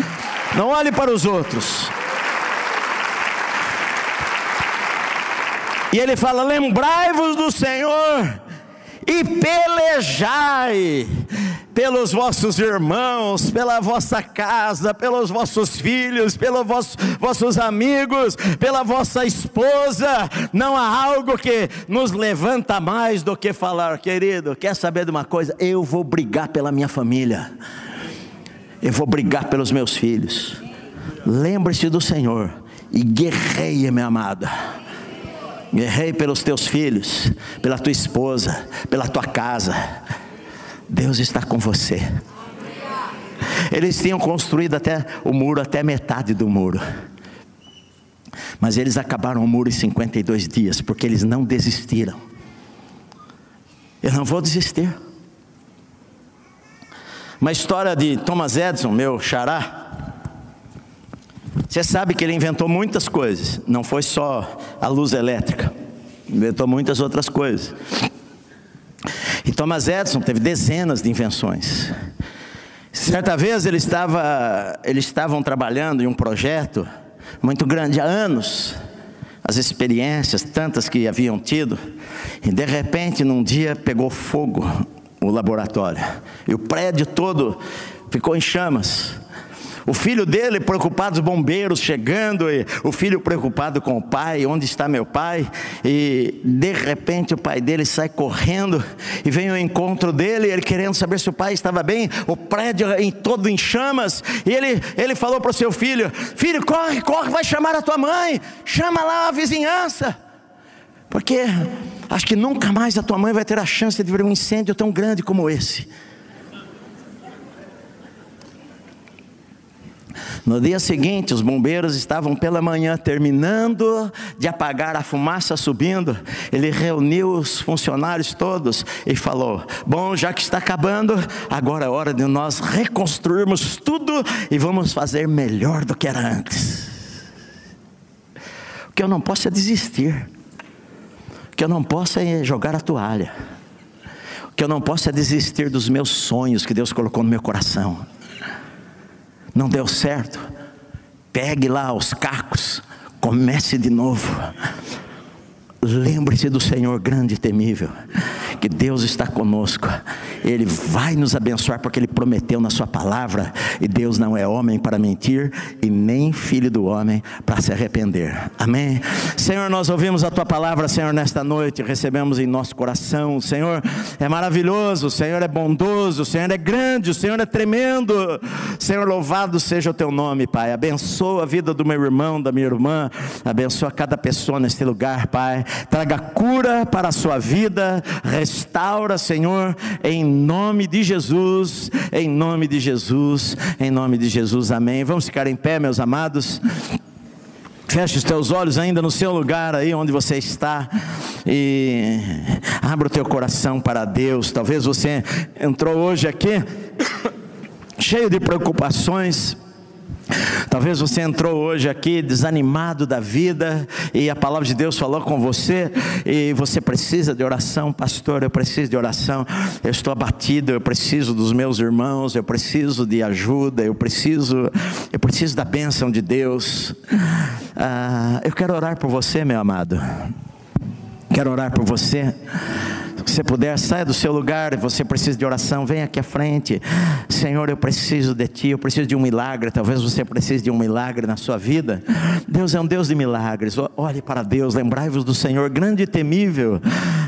não olhe para os outros. E ele fala: lembrai-vos do Senhor e pelejai pelos vossos irmãos, pela vossa casa, pelos vossos filhos, pelos vossos, vossos amigos, pela vossa esposa. Não há algo que nos levanta mais do que falar, querido. Quer saber de uma coisa? Eu vou brigar pela minha família, eu vou brigar pelos meus filhos. Lembre-se do Senhor e guerreie, minha amada. Guerreie pelos teus filhos, pela tua esposa, pela tua casa. Deus está com você. Eles tinham construído até o muro, até metade do muro. Mas eles acabaram o muro em 52 dias, porque eles não desistiram. Eu não vou desistir. Uma história de Thomas Edison, meu xará. Você sabe que ele inventou muitas coisas, não foi só a luz elétrica, inventou muitas outras coisas. E Thomas Edison teve dezenas de invenções. Certa vez ele estava, eles estavam trabalhando em um projeto muito grande há anos, as experiências tantas que haviam tido, e de repente num dia pegou fogo o laboratório, e o prédio todo ficou em chamas. O filho dele preocupado, os bombeiros chegando, e o filho preocupado com o pai, onde está meu pai? E de repente o pai dele sai correndo e vem ao encontro dele, ele querendo saber se o pai estava bem, o prédio em todo em chamas, e ele, ele falou para o seu filho: Filho, corre, corre, vai chamar a tua mãe, chama lá a vizinhança, porque acho que nunca mais a tua mãe vai ter a chance de ver um incêndio tão grande como esse. No dia seguinte, os bombeiros estavam pela manhã terminando de apagar a fumaça subindo. Ele reuniu os funcionários todos e falou: Bom, já que está acabando, agora é hora de nós reconstruirmos tudo e vamos fazer melhor do que era antes. O que eu não posso é desistir. O que eu não posso é jogar a toalha. O que eu não posso é desistir dos meus sonhos que Deus colocou no meu coração não deu certo, pegue lá os cacos, comece de novo. Lembre-se do Senhor grande e temível, que Deus está conosco, Ele vai nos abençoar porque Ele prometeu na Sua palavra, e Deus não é homem para mentir, e nem filho do homem para se arrepender. Amém? Senhor, nós ouvimos a Tua palavra, Senhor, nesta noite, recebemos em nosso coração. O Senhor é maravilhoso, o Senhor é bondoso, o Senhor é grande, o Senhor é tremendo. Senhor, louvado seja o Teu nome, Pai. Abençoa a vida do meu irmão, da minha irmã, abençoa cada pessoa neste lugar, Pai traga cura para a sua vida, restaura, Senhor, em nome de Jesus, em nome de Jesus, em nome de Jesus, amém. Vamos ficar em pé, meus amados. Feche os teus olhos ainda no seu lugar aí onde você está e abra o teu coração para Deus. Talvez você entrou hoje aqui cheio de preocupações, Talvez você entrou hoje aqui desanimado da vida e a palavra de Deus falou com você e você precisa de oração, pastor. Eu preciso de oração. Eu estou abatido. Eu preciso dos meus irmãos. Eu preciso de ajuda. Eu preciso, eu preciso da bênção de Deus. Ah, eu quero orar por você, meu amado. Quero orar por você. Você puder, saia do seu lugar, você precisa de oração, vem aqui à frente. Senhor, eu preciso de Ti, eu preciso de um milagre. Talvez você precise de um milagre na sua vida. Deus é um Deus de milagres. Olhe para Deus, lembrai-vos do Senhor, grande e temível.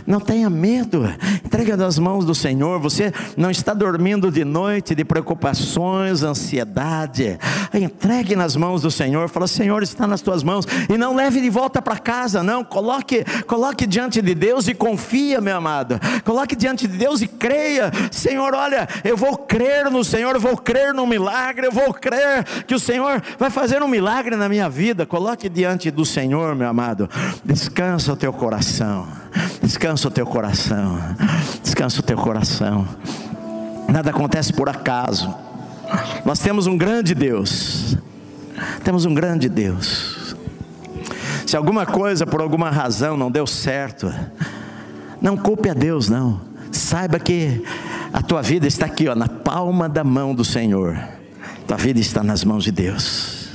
Não tenha medo, entrega nas mãos do Senhor. Você não está dormindo de noite de preocupações, ansiedade. Entregue nas mãos do Senhor. Fala, Senhor, está nas tuas mãos. E não leve de volta para casa, não. Coloque, coloque diante de Deus e confia, meu amado Coloque diante de Deus e creia: Senhor, olha, eu vou crer no Senhor, eu vou crer no milagre, eu vou crer que o Senhor vai fazer um milagre na minha vida. Coloque diante do Senhor, meu amado. Descansa o teu coração. Descansa o teu coração. Descansa o teu coração. Nada acontece por acaso. Nós temos um grande Deus. Temos um grande Deus. Se alguma coisa por alguma razão não deu certo, não culpe a Deus, não. Saiba que a tua vida está aqui, ó, na palma da mão do Senhor. Tua vida está nas mãos de Deus.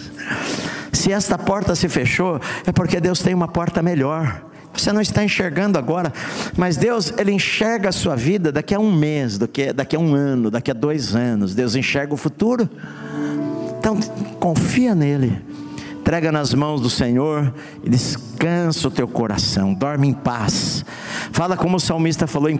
Se esta porta se fechou, é porque Deus tem uma porta melhor. Você não está enxergando agora, mas Deus, Ele enxerga a sua vida daqui a um mês, daqui, daqui a um ano, daqui a dois anos. Deus enxerga o futuro. Então, confia nele, entrega nas mãos do Senhor e descansa o teu coração, dorme em paz. Fala como o salmista falou em